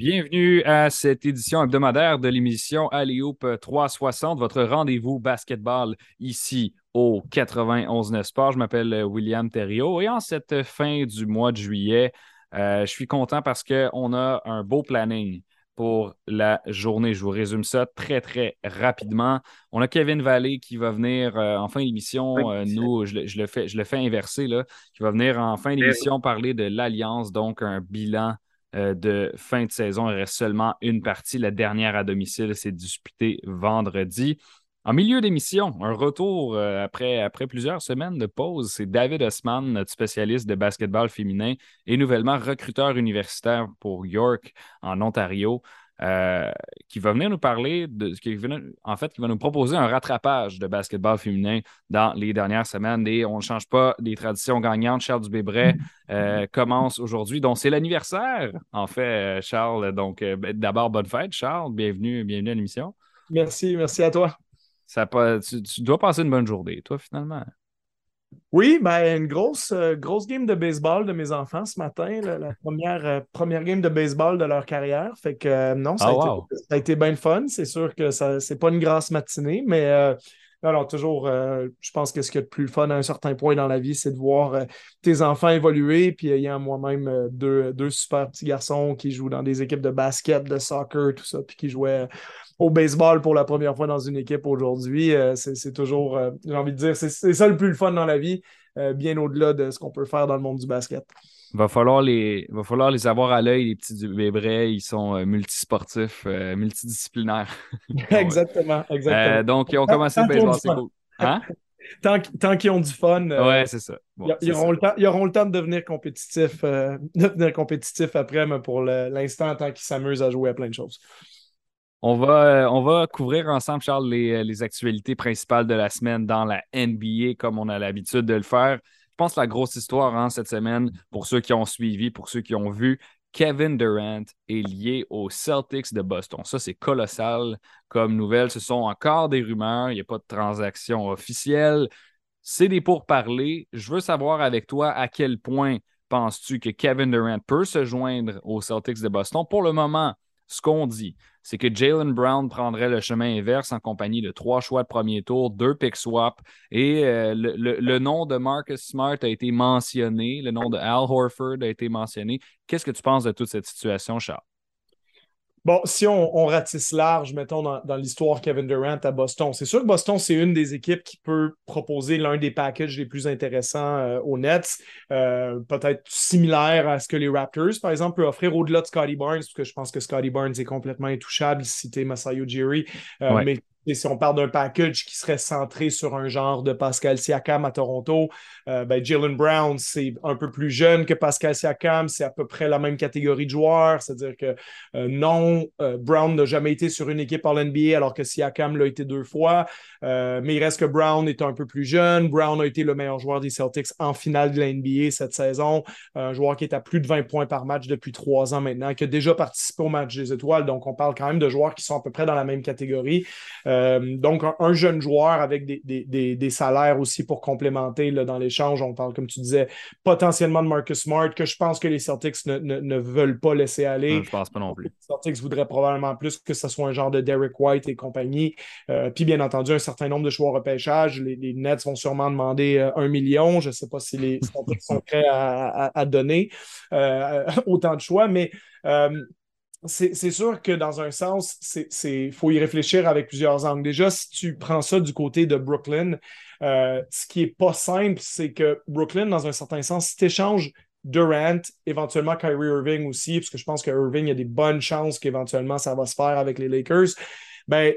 Bienvenue à cette édition hebdomadaire de l'émission Alley-Hoop 360, votre rendez-vous basketball ici au 91 Sport. Je m'appelle William Thériault et en cette fin du mois de juillet, euh, je suis content parce qu'on a un beau planning pour la journée. Je vous résume ça très, très rapidement. On a Kevin Vallée qui va venir euh, en fin d'émission. Euh, nous, je le, fais, je le fais inverser, là, qui va venir en fin d'émission parler de l'Alliance, donc un bilan euh, de fin de saison. Il reste seulement une partie. La dernière à domicile s'est disputée vendredi. En milieu d'émission, un retour euh, après, après plusieurs semaines de pause, c'est David Osman, notre spécialiste de basketball féminin et nouvellement recruteur universitaire pour York en Ontario. Euh, qui va venir nous parler de qui en fait, qui va nous proposer un rattrapage de basketball féminin dans les dernières semaines. Et on ne change pas des traditions gagnantes. Charles Dubébret euh, commence aujourd'hui. Donc, c'est l'anniversaire, en fait, euh, Charles. Donc, ben, d'abord, bonne fête, Charles. Bienvenue, bienvenue à l'émission. Merci, merci à toi. Ça, tu, tu dois passer une bonne journée, toi, finalement. Oui, ben, une grosse, euh, grosse game de baseball de mes enfants ce matin, la première, euh, première game de baseball de leur carrière. Fait que euh, non, ça, a ah, été, ça, a été, bien fun. C'est sûr que ce n'est pas une grasse matinée, mais alors toujours, je pense que ce qui est le plus fun à un certain point dans la vie, c'est de voir tes enfants évoluer. Puis ayant moi-même deux, deux super petits garçons qui jouent dans des équipes de basket, de soccer, tout ça, puis qui jouaient au baseball pour la première fois dans une équipe aujourd'hui. Euh, c'est toujours, euh, j'ai envie de dire, c'est ça le plus fun dans la vie, euh, bien au-delà de ce qu'on peut faire dans le monde du basket. Va falloir les, va falloir les avoir à l'œil, les petits bébés. Ils sont multisportifs, multidisciplinaires. exactement, exactement. donc, ils ont commencé le baseball, c'est cool. Hein? tant, qu'ils ont du fun. ouais, c'est ça. ils, auront Le temps, ils, auront Le temps, de devenir compétitifs, devenir compétitifs après, mais pour l'instant, tant qu'ils s'amusent à jouer à plein de choses. On va, euh, on va couvrir ensemble, Charles, les, les, actualités principales de la semaine dans la NBA, comme on a l'habitude de le faire. Je pense que la grosse histoire hein, cette semaine, pour ceux qui ont suivi, pour ceux qui ont vu, Kevin Durant est lié aux Celtics de Boston. Ça, c'est colossal comme nouvelle. Ce sont encore des rumeurs. Il n'y a pas de transaction officielle. C'est des pourparlers. Je veux savoir avec toi à quel point penses-tu que Kevin Durant peut se joindre aux Celtics de Boston? Pour le moment, ce qu'on dit, c'est que Jalen Brown prendrait le chemin inverse en compagnie de trois choix de premier tour, deux pick swap, et euh, le, nom de Marcus Smart a été mentionné, le nom de Al Horford a été mentionné. Qu'est-ce que tu penses de toute cette situation, Charles? Bon, si on, ratisse large, mettons, dans, l'histoire Kevin Durant à Boston, c'est sûr que Boston, c'est une des équipes qui peut proposer l'un des packages les plus intéressants euh, aux Nets, euh, peut-être similaire à ce que les Raptors, par exemple, peuvent offrir au-delà de Scotty Barnes, parce que je pense que Scotty Barnes est complètement intouchable, si tu Masayo Ujiri, euh, mais et si on parle d'un package qui serait centré sur un genre de Pascal Siakam à Toronto, euh, ben Jalen Brown, c'est un peu plus jeune que Pascal Siakam, c'est à peu près la même catégorie de joueurs, c'est-à-dire que euh, non, euh, Brown n'a jamais été sur une équipe par l'NBA alors que Siakam l'a été deux fois, mais il reste que Brown est un peu plus jeune. Brown a été le meilleur joueur des Celtics en finale de l'NBA cette saison, un joueur qui est à plus de 20 points par match depuis trois ans maintenant, qui a déjà participé au match des étoiles, donc on parle quand même de joueurs qui sont à peu près dans la même catégorie. Euh, donc, un, jeune joueur avec des, salaires aussi pour complémenter là, dans l'échange. On parle, comme tu disais, potentiellement de Marcus Smart, que je pense que les Celtics ne, veulent pas laisser aller. je pense pas non plus. Les Celtics voudraient probablement plus que ce soit un genre de Derek White et compagnie. Euh, puis, bien entendu, un certain nombre de choix repêchage. Les, les Nets vont sûrement demander euh, un million. Je ne sais pas si les Celtics sont prêts à, donner autant de choix, mais c'est sûr que dans un sens, il faut y réfléchir avec plusieurs angles. Déjà, si tu prends ça du côté de Brooklyn, euh, ce qui n'est pas simple, c'est que Brooklyn, dans un certain sens, si tu échanges Durant, éventuellement Kyrie Irving aussi, parce que je pense que Irving, il y a des bonnes chances qu'éventuellement ça va se faire avec les Lakers. Ben,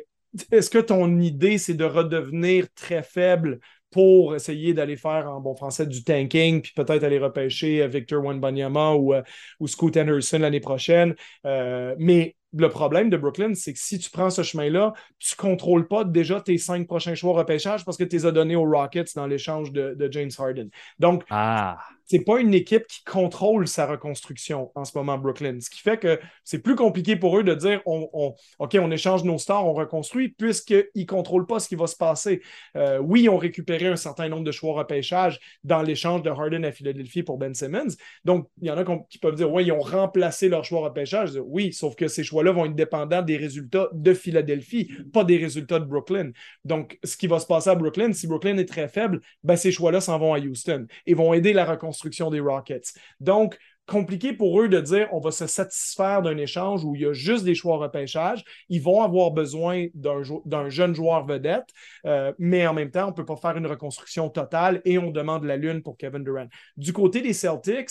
est-ce que ton idée, c'est de redevenir très faible pour essayer d'aller faire en bon français du tanking, puis peut-être aller repêcher Victor Wembanyama ou, euh, ou Scoot Anderson l'année prochaine. Euh, mais le problème de Brooklyn, c'est que si tu prends ce chemin-là, tu ne contrôles pas déjà tes cinq prochains choix repêchage parce que tu les as donnés aux Rockets dans l'échange de, James Harden. Donc, ah. c'est pas une équipe qui contrôle sa reconstruction en ce moment, Brooklyn. Ce qui fait que c'est plus compliqué pour eux de dire on, OK, on échange nos stars, on reconstruit, puisqu'ils ne contrôlent pas ce qui va se passer. Euh, oui, ils ont récupéré un certain nombre de choix repêchage dans l'échange de Harden à Philadelphie pour Ben Simmons. Donc, il y en a qui peuvent dire oui, ils ont remplacé leur choix repêchage. Oui, sauf que ces vont être dépendants des résultats de Philadelphie, pas des résultats de Brooklyn. Donc, ce qui va se passer à Brooklyn, si Brooklyn est très faible, ben, ces choix-là s'en vont à Houston et vont aider la reconstruction des Rockets. Donc, compliqué pour eux de dire on va se satisfaire d'un échange où il y a juste des choix repêchage. Ils vont avoir besoin d'un jeune joueur vedette, euh, mais en même temps, on ne peut pas faire une reconstruction totale et on demande la lune pour Kevin Durant. Du côté des Celtics,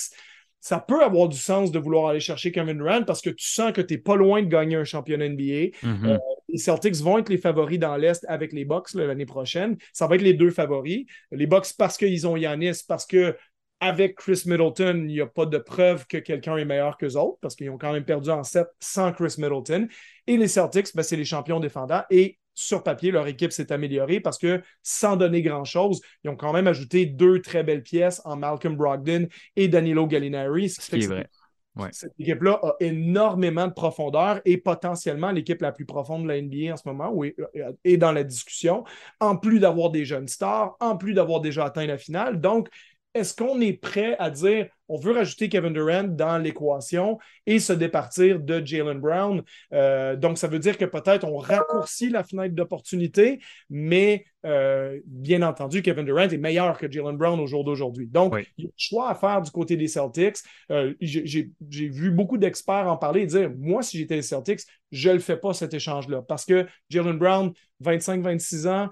ça peut avoir du sens de vouloir aller chercher Kevin Durant parce que tu sens que tu n'es pas loin de gagner un championnat NBA. Mm-hmm. Euh, les Celtics vont être les favoris dans l'Est avec les Bucks l'année prochaine. Ça va être les deux favoris. Les Bucks parce qu'ils ont Yanis, parce que avec Chris Middleton, il n'y a pas de preuve que quelqu'un est meilleur qu'eux autres parce qu'ils ont quand même perdu en 7 sans Chris Middleton. Et les Celtics, ben, c'est les champions défendants. Et sur papier, leur équipe s'est améliorée parce que sans donner grand-chose, ils ont quand même ajouté deux très belles pièces en Malcolm Brogdon et Danilo Gallinari. Ce qui est vrai. Cette équipe-là a énormément de profondeur et potentiellement l'équipe la plus profonde de la NBA en ce moment est, est dans la discussion, en plus d'avoir des jeunes stars, en plus d'avoir déjà atteint la finale. Donc, est-ce qu'on est prêt à dire on veut rajouter Kevin Durant dans l'équation et se départir de Jalen Brown? Euh, donc, ça veut dire que peut-être on raccourcit la fenêtre d'opportunité, mais euh, bien entendu, Kevin Durant est meilleur que Jalen Brown au jour d'aujourd'hui. Donc, il y a un choix à faire du côté des Celtics. Euh, j'ai vu beaucoup d'experts en parler et dire moi, si j'étais les Celtics, je ne le fais pas cet échange-là parce que Jalen Brown, 25-26 ans,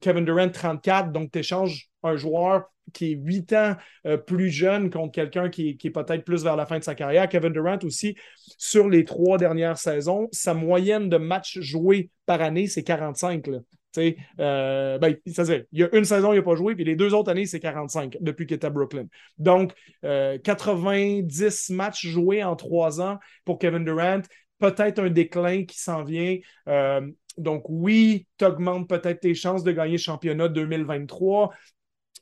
Kevin Durant, 34, donc tu échanges un joueur qui est huit ans euh, plus jeune contre quelqu'un qui, est peut-être plus vers la fin de sa carrière. Kevin Durant aussi, sur les trois dernières saisons, sa moyenne de matchs joués par année, c'est 45. Euh, ben, il y a une saison, il n'a pas joué, puis les deux autres années, c'est 45 depuis qu'il est à Brooklyn. Donc, 90 euh, matchs joués en trois ans pour Kevin Durant, peut-être un déclin qui s'en vient. donc, oui, tu augmentes peut-être tes chances de gagner le championnat 2023,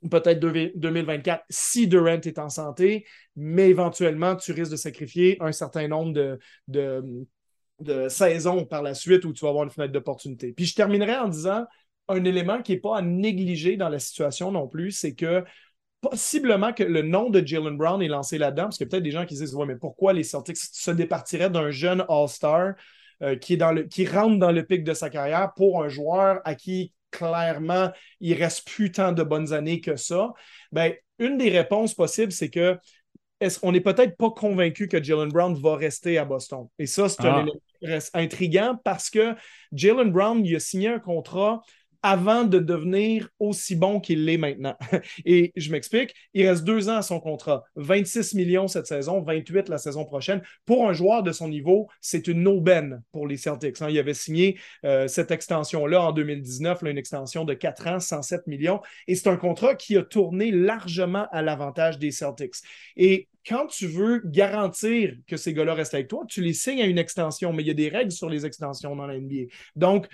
peut-être 2024 si Durant est en santé, mais éventuellement, tu risques de sacrifier un certain nombre de, de, saisons par la suite où tu vas avoir une fenêtre d'opportunité. Puis je terminerai en disant un élément qui n'est pas à négliger dans la situation non plus, c'est que possiblement que le nom de Jalen Brown est lancé là-dedans, parce qu'il y a peut-être des gens qui disent Ouais, mais pourquoi les Celtics se départiraient d'un jeune All-Star euh, qui, est dans le, qui rentre dans le pic de sa carrière pour un joueur à qui clairement, il reste plus tant de bonnes années que ça. Ben, une des réponses possibles, c'est que est on n'est peut-être pas convaincu que Jalen Brown va rester à Boston. Et ça, c'est un ah. élément intriguant parce que Jalen Brown, il a signé un contrat avant de devenir aussi bon qu'il l'est maintenant. Et je m'explique, il reste deux ans à son contrat. 26 millions cette saison, 28 la saison prochaine. Pour un joueur de son niveau, c'est une aubaine pour les Celtics. Hein. Il avait signé euh, cette extension-là en 2019, une extension de 4 ans, 107 millions. Et c'est un contrat qui a tourné largement à l'avantage des Celtics. Et quand tu veux garantir que ces gars-là restent avec toi, tu les signes à une extension, mais il y a des règles sur les extensions dans la NBA. Donc,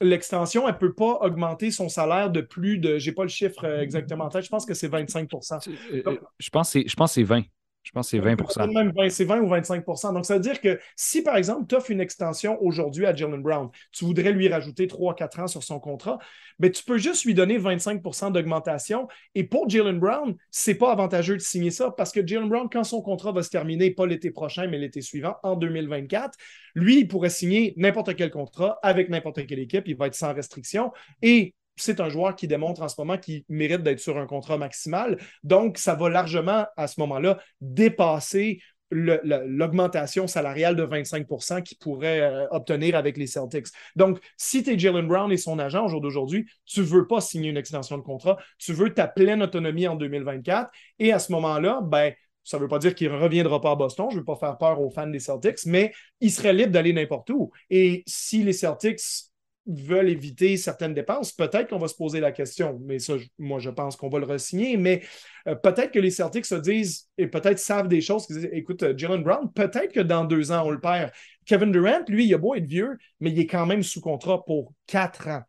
l'extension, elle ne peut pas augmenter son salaire de plus de, j'ai pas le chiffre euh, exactement je pense que c'est 25% euh, euh, Je pense que c'est 20. Je pense que c'est 20% C'est 20 ou 25% Donc, ça veut dire que si, par exemple, tu offres une extension aujourd'hui à Jalen Brown, tu voudrais lui rajouter 3-4 ans sur son contrat, ben, tu peux juste lui donner 25% d'augmentation. Et pour Jalen Brown, c'est pas avantageux de signer ça parce que Jalen Brown, quand son contrat va se terminer, pas l'été prochain, mais l'été suivant, en 2024, lui, il pourrait signer n'importe quel contrat avec n'importe quelle équipe. Il va être sans restriction. Et c'est un joueur qui démontre en ce moment qu'il mérite d'être sur un contrat maximal. Donc, ça va largement, à ce moment-là, dépasser l'augmentation salariale de 25% qu'il pourrait euh, obtenir avec les Celtics. Donc, si tu es Jalen Brown et son agent au jour d'aujourd'hui, tu ne veux pas signer une extension de contrat, tu veux ta pleine autonomie en 2024. Et à ce moment-là, ben, ça ne veut pas dire qu'il ne reviendra pas à Boston. Je ne veux pas faire peur aux fans des Celtics, mais il serait libre d'aller n'importe où. Et si les Celtics veulent éviter certaines dépenses, peut-être qu'on va se poser la question, mais ça, moi, je pense qu'on va le re-signer. Mais peut-être que les Celtics se disent et peut-être savent des choses. Écoute, Jalen Brown, peut-être que dans deux ans, on le perd. Kevin Durant, lui, il a beau être vieux, mais il est quand même sous contrat pour quatre ans.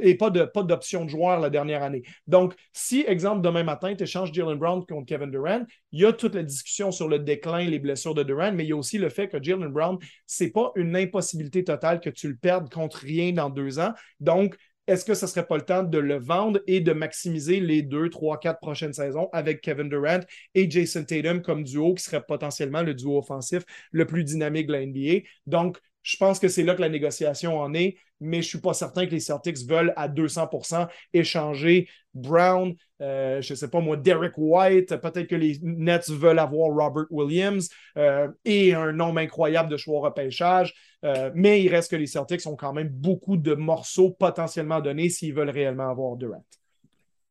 Et pas de pas d'option de joueur la dernière année. Donc, si, exemple, demain matin, tu échanges Jalen Brown contre Kevin Durant, il y a toute la discussion sur le déclin, les blessures de Durant, mais il y a aussi le fait que Jalen Brown, c'est pas une impossibilité totale que tu le perdes contre rien dans deux ans. Donc, est-ce que ce ne serait pas le temps de le vendre et de maximiser les deux, trois, quatre prochaines saisons avec Kevin Durant et Jason Tatum comme duo qui serait potentiellement le duo offensif le plus dynamique de la NBA? Donc, je pense que c'est là que la négociation en est, mais je suis pas certain que les Celtics veulent à 200% échanger Brown, euh, je sais pas moi, Derek White, peut-être que les Nets veulent avoir Robert Williams euh, et un nombre incroyable de choix repêchage, euh, mais il reste que les Celtics ont quand même beaucoup de morceaux potentiellement donnés s'ils veulent réellement avoir Durant.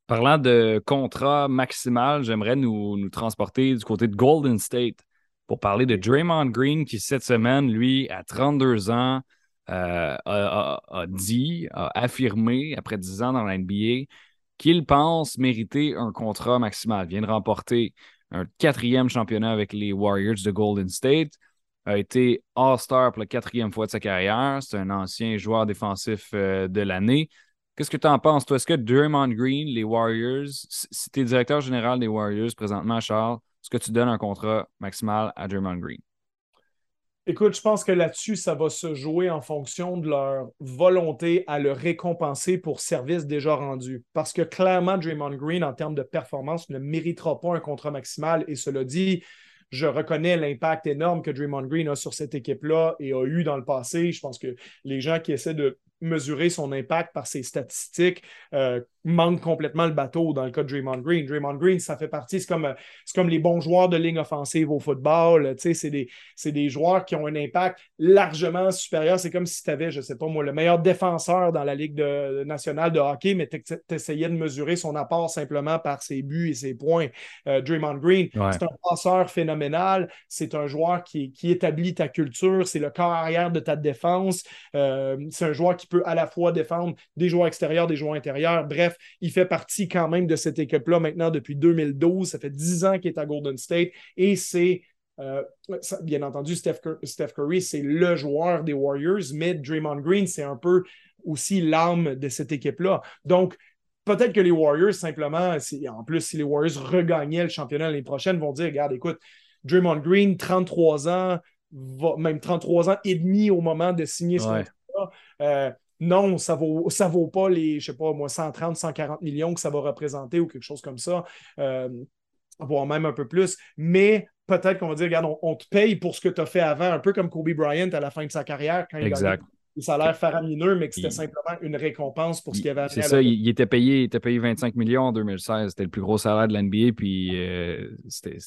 Parlant de contrat maximal, j'aimerais nous, nous transporter du côté de Golden State pour parler de Draymond Green qui, cette semaine, lui, à 32 ans, euh, a, dit, a affirmé, après 10 ans dans la NBA, qu'il pense mériter un contrat maximal. Il vient de remporter un quatrième championnat avec les Warriors de Golden State, a été All-Star pour la quatrième fois de sa carrière. C'est un ancien joueur défensif euh, de l'année. Qu'est-ce que tu en penses, toi? Est-ce que Draymond Green, les Warriors, si tu es directeur général des Warriors présentement, Charles, est-ce que tu donnes un contrat maximal à Draymond Green? Écoute, je pense que là-dessus, ça va se jouer en fonction de leur volonté à le récompenser pour service déjà rendu. Parce que clairement, Draymond Green, en termes de performance, ne méritera pas un contrat maximal. Et cela dit, je reconnais l'impact énorme que Draymond Green a sur cette équipe-là et a eu dans le passé. Je pense que les gens qui essaient de mesurer son impact par ses statistiques euh, manque complètement le bateau dans le cas de Draymond Green. Draymond Green, ça fait partie, c'est comme, euh, comme les bons joueurs de ligne offensive au football. C'est des, des joueurs qui ont un impact largement supérieur. C'est comme si tu avais, je ne sais pas moi, le meilleur défenseur dans la Ligue nationale de hockey, mais tu essayais de mesurer son apport simplement par ses buts et ses points. Euh, Draymond Green, c'est un passeur phénoménal. C'est un joueur qui, qui, établit ta culture. C'est le corps arrière de ta défense. Euh, c'est un joueur qui peut à la fois défendre des joueurs extérieurs, des joueurs intérieurs. Bref, il fait partie quand même de cette équipe-là maintenant depuis 2012. Ça fait 10 ans qu'il est à Golden State et c'est euh, bien entendu, Steph, Curry, c'est le joueur des Warriors, mais Draymond Green, c'est un peu aussi l'âme de cette équipe-là. Donc, peut-être que les Warriors, simplement, en plus, si les Warriors regagnaient le championnat l'année prochaine, vont dire regarde, écoute, Draymond Green, 33 ans, même 33 ans et demi au moment de signer son. Euh, non, ça vaut, ça vaut pas les, je sais pas, moi, 130, 140 millions que ça va représenter ou quelque chose comme ça, euh, voire même un peu plus. Mais peut-être qu'on va dire, regarde, on, te paye pour ce que tu as fait avant, un peu comme Kobe Bryant à la fin de sa carrière quand il a des salaires faramineux, mais que c'était simplement une récompense pour ce qu'il avait C'est ça, il, était payé, il était payé 25 millions en 2016. C'était le plus gros salaire de l'NBA, puis euh,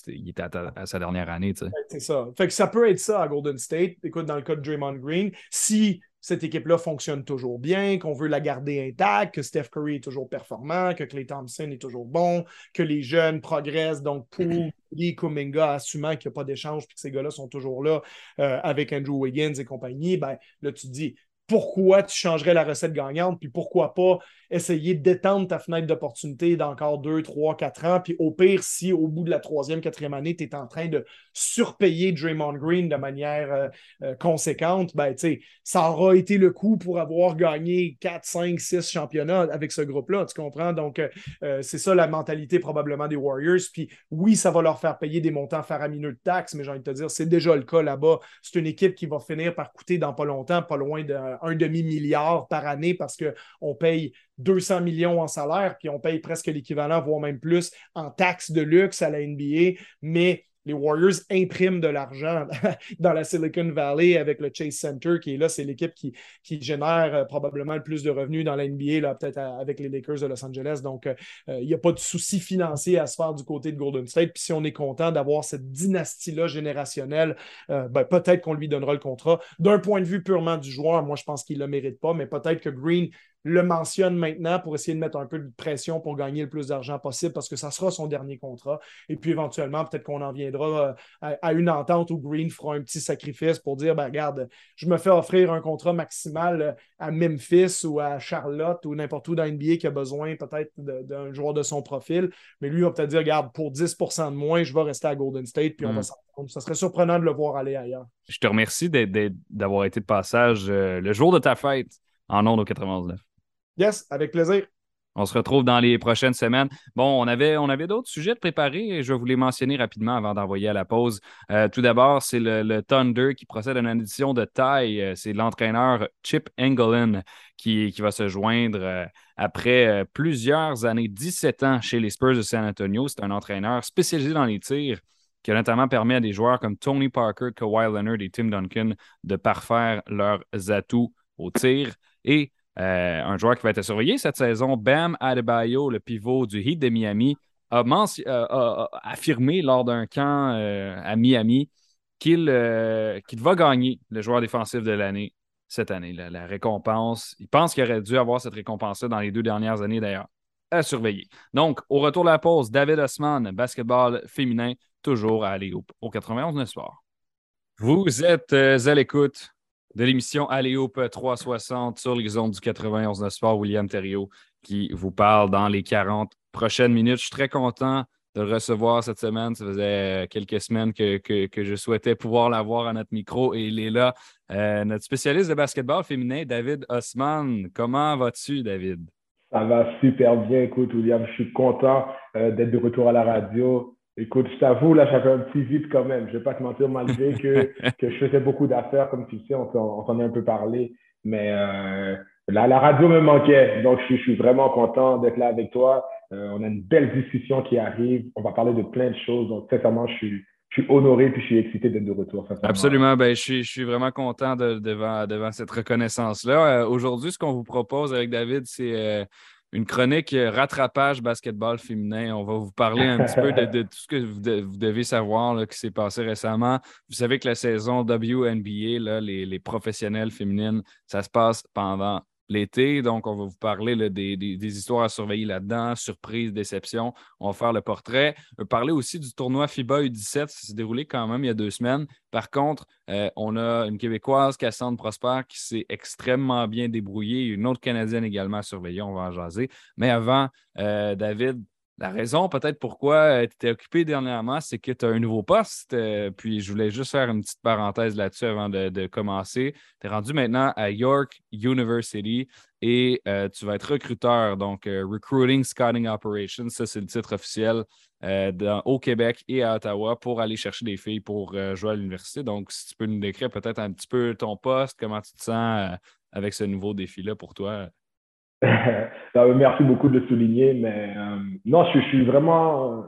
il était à, sa dernière année. C'est ça. Fait que ça peut être ça à Golden State. Écoute, dans le cas de Draymond Green, si cette équipe-là fonctionne toujours bien, qu'on veut la garder intacte, que Steph Curry est toujours performant, que Clay Thompson est toujours bon, que les jeunes progressent, donc Poole, Lee, Kuminga, assumant qu'il n'y a pas d'échange, puis que ces gars-là sont toujours là euh, avec Andrew Wiggins et compagnie, ben, là, tu te dis, pourquoi tu changerais la recette gagnante, puis pourquoi pas essayer d'étendre ta fenêtre d'opportunité d'encore deux, trois, quatre ans, puis au pire, si au bout de la troisième, quatrième année, tu es en train de surpayer Draymond Green de manière euh, euh, conséquente, ben, ça aura été le coup pour avoir gagné 4, 5, 6 championnats avec ce groupe-là, tu comprends? Donc, euh, c'est ça la mentalité probablement des Warriors, puis oui, ça va leur faire payer des montants faramineux de taxes, mais j'ai envie de te dire, c'est déjà le cas là-bas. C'est une équipe qui va finir par coûter dans pas longtemps, pas loin d'un demi-milliard par année parce qu'on paye 200 millions en salaire, puis on paye presque l'équivalent, voire même plus, en taxes de luxe à la NBA. Mais les Warriors impriment de l'argent dans la Silicon Valley avec le Chase Center qui est là. C'est l'équipe qui, génère euh, probablement le plus de revenus dans la NBA, peut-être avec les Lakers de Los Angeles. Donc, euh, euh, il n'y a pas de souci financier à se faire du côté de Golden State. Puis si on est content d'avoir cette dynastie-là générationnelle, ben, peut-être qu'on lui donnera le contrat. D'un point de vue purement du joueur, moi, je pense qu'il ne le mérite pas, mais peut-être que Green le mentionne maintenant pour essayer de mettre un peu de pression pour gagner le plus d'argent possible parce que ça sera son dernier contrat. Et puis éventuellement, peut-être qu'on en viendra euh, à, une entente où Green fera un petit sacrifice pour dire ben, regarde, je me fais offrir un contrat maximal euh, à Memphis ou à Charlotte ou n'importe où dans NBA qui a besoin peut-être d'un joueur de son profil. Mais lui, il va peut-être dire regarde, pour 10 de moins, je vais rester à Golden State puis on va hmm. s'entendre. Ça serait surprenant de le voir aller ailleurs. Je te remercie d'avoir été de passage euh, le jour de ta fête en ondes au 99. Yes, avec plaisir. On se retrouve dans les prochaines semaines. Bon, on avait, on avait d'autres sujets de préparer et je les mentionner rapidement avant d'envoyer à la pause. Euh, tout d'abord, c'est le, Thunder qui procède à une addition de taille. Euh, c'est l'entraîneur Chip Engelin qui, qui, va se joindre euh, après plusieurs années, 17 ans chez les Spurs de San Antonio. C'est un entraîneur spécialisé dans les tirs qui a notamment permis à des joueurs comme Tony Parker, Kawhi Leonard et Tim Duncan de parfaire leurs atouts au tir. Et euh, un joueur qui va être surveillé cette saison, Bam Adebayo, le pivot du Heat de Miami, a, euh, affirmé lors d'un camp euh, à Miami qu'il va gagner le joueur défensif de l'année cette année. La, récompense, il pense qu'il aurait dû avoir cette récompense-là dans les deux dernières années d'ailleurs. À surveiller. Donc, au retour de la pause, David Osman, basketball féminin, toujours à aller au, 91 9 soir. Vous êtes à l'écoute de l'émission Alléop 360 sur les du 91 de Sport, William Thériault qui vous parle dans les 40 prochaines minutes. Je suis très content de le recevoir cette semaine. Ça faisait quelques semaines que, je souhaitais pouvoir l'avoir à notre micro et il est là. Euh, notre spécialiste de basketball féminin, David Osman. Comment vas-tu, David? Ça va super bien. Écoute, William, je suis content euh, d'être de retour à la radio. Écoute, je t'avoue, là, j'avais un petit vide quand même. Je vais pas te mentir, malgré que, que je faisais beaucoup d'affaires, comme tu sais, on s'en a un peu parlé. Mais euh, la, la radio me manquait. Donc, je, je suis vraiment content d'être là avec toi. Euh, on a une belle discussion qui arrive. On va parler de plein de choses. Donc, sincèrement, je suis, je suis honoré puis je suis excité d'être de retour. Absolument. Ben, je, suis, je suis vraiment content de, devant, devant cette reconnaissance-là. Euh, aujourd'hui, ce qu'on vous propose avec David, c'est euh, une chronique euh, rattrapage basketball féminin. On va vous parler un petit peu de, tout ce que vous, devez savoir qui s'est passé récemment. Vous savez que la saison WNBA, les, les professionnels féminines, ça se passe pendant l'été. Donc, on va vous parler des, histoires à surveiller là-dedans, surprise, déception. On va faire le portrait. On va parler aussi du tournoi FIBA U17 qui s'est déroulé quand même il y a deux semaines. Par contre, euh, on a une Québécoise, Cassandre Prosper, qui s'est extrêmement bien débrouillée. Une autre Canadienne également à surveiller. On va en jaser. Mais avant, euh, David, la raison peut-être pourquoi euh, tu étais occupé dernièrement, c'est que tu as un nouveau poste. Euh, puis je voulais juste faire une petite parenthèse là-dessus avant de, commencer. Tu es rendu maintenant à York University et euh, tu vas être recruteur, donc Recruiting Scouting Operations. Ça, c'est le titre officiel au Québec et à Ottawa pour aller chercher des filles pour jouer à l'université. Donc, si tu peux nous décrire peut-être un petit peu ton poste, comment tu te sens avec ce nouveau défi-là pour toi. Merci beaucoup de le souligner, mais euh, non, je, suis vraiment euh,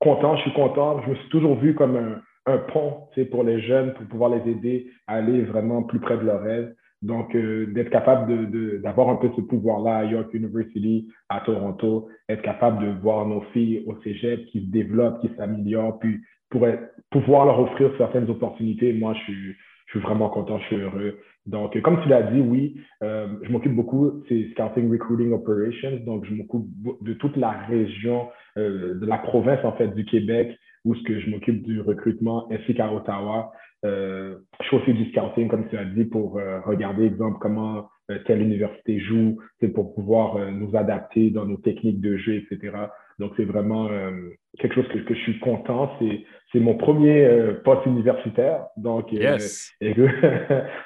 content, je suis content. Je me suis toujours vu comme un, un pont pour les jeunes, pour pouvoir les aider à aller vraiment plus près de leur rêve. Donc, euh, d'être capable d'avoir un peu ce pouvoir-là à York University, à Toronto, être capable de voir nos filles au cégep qui se développent, qui s'améliorent, puis pour pouvoir leur offrir certaines opportunités, moi, je suis vraiment content, je suis heureux. Donc, comme tu l'as dit, oui, euh, je m'occupe beaucoup, c'est Scouting Recruiting Operations. Donc, je m'occupe de toute la région, euh, de la province, en fait, du Québec, où ce que je m'occupe du recrutement, ainsi qu'à Ottawa. Euh, je fais aussi du scouting, comme tu as dit, pour euh, regarder, exemple, comment euh, telle université joue, c'est pour pouvoir nous adapter dans nos techniques de jeu, etc. Donc, c'est vraiment quelque chose que, que, je suis content. C'est mon premier poste universitaire. Donc, yes. et que,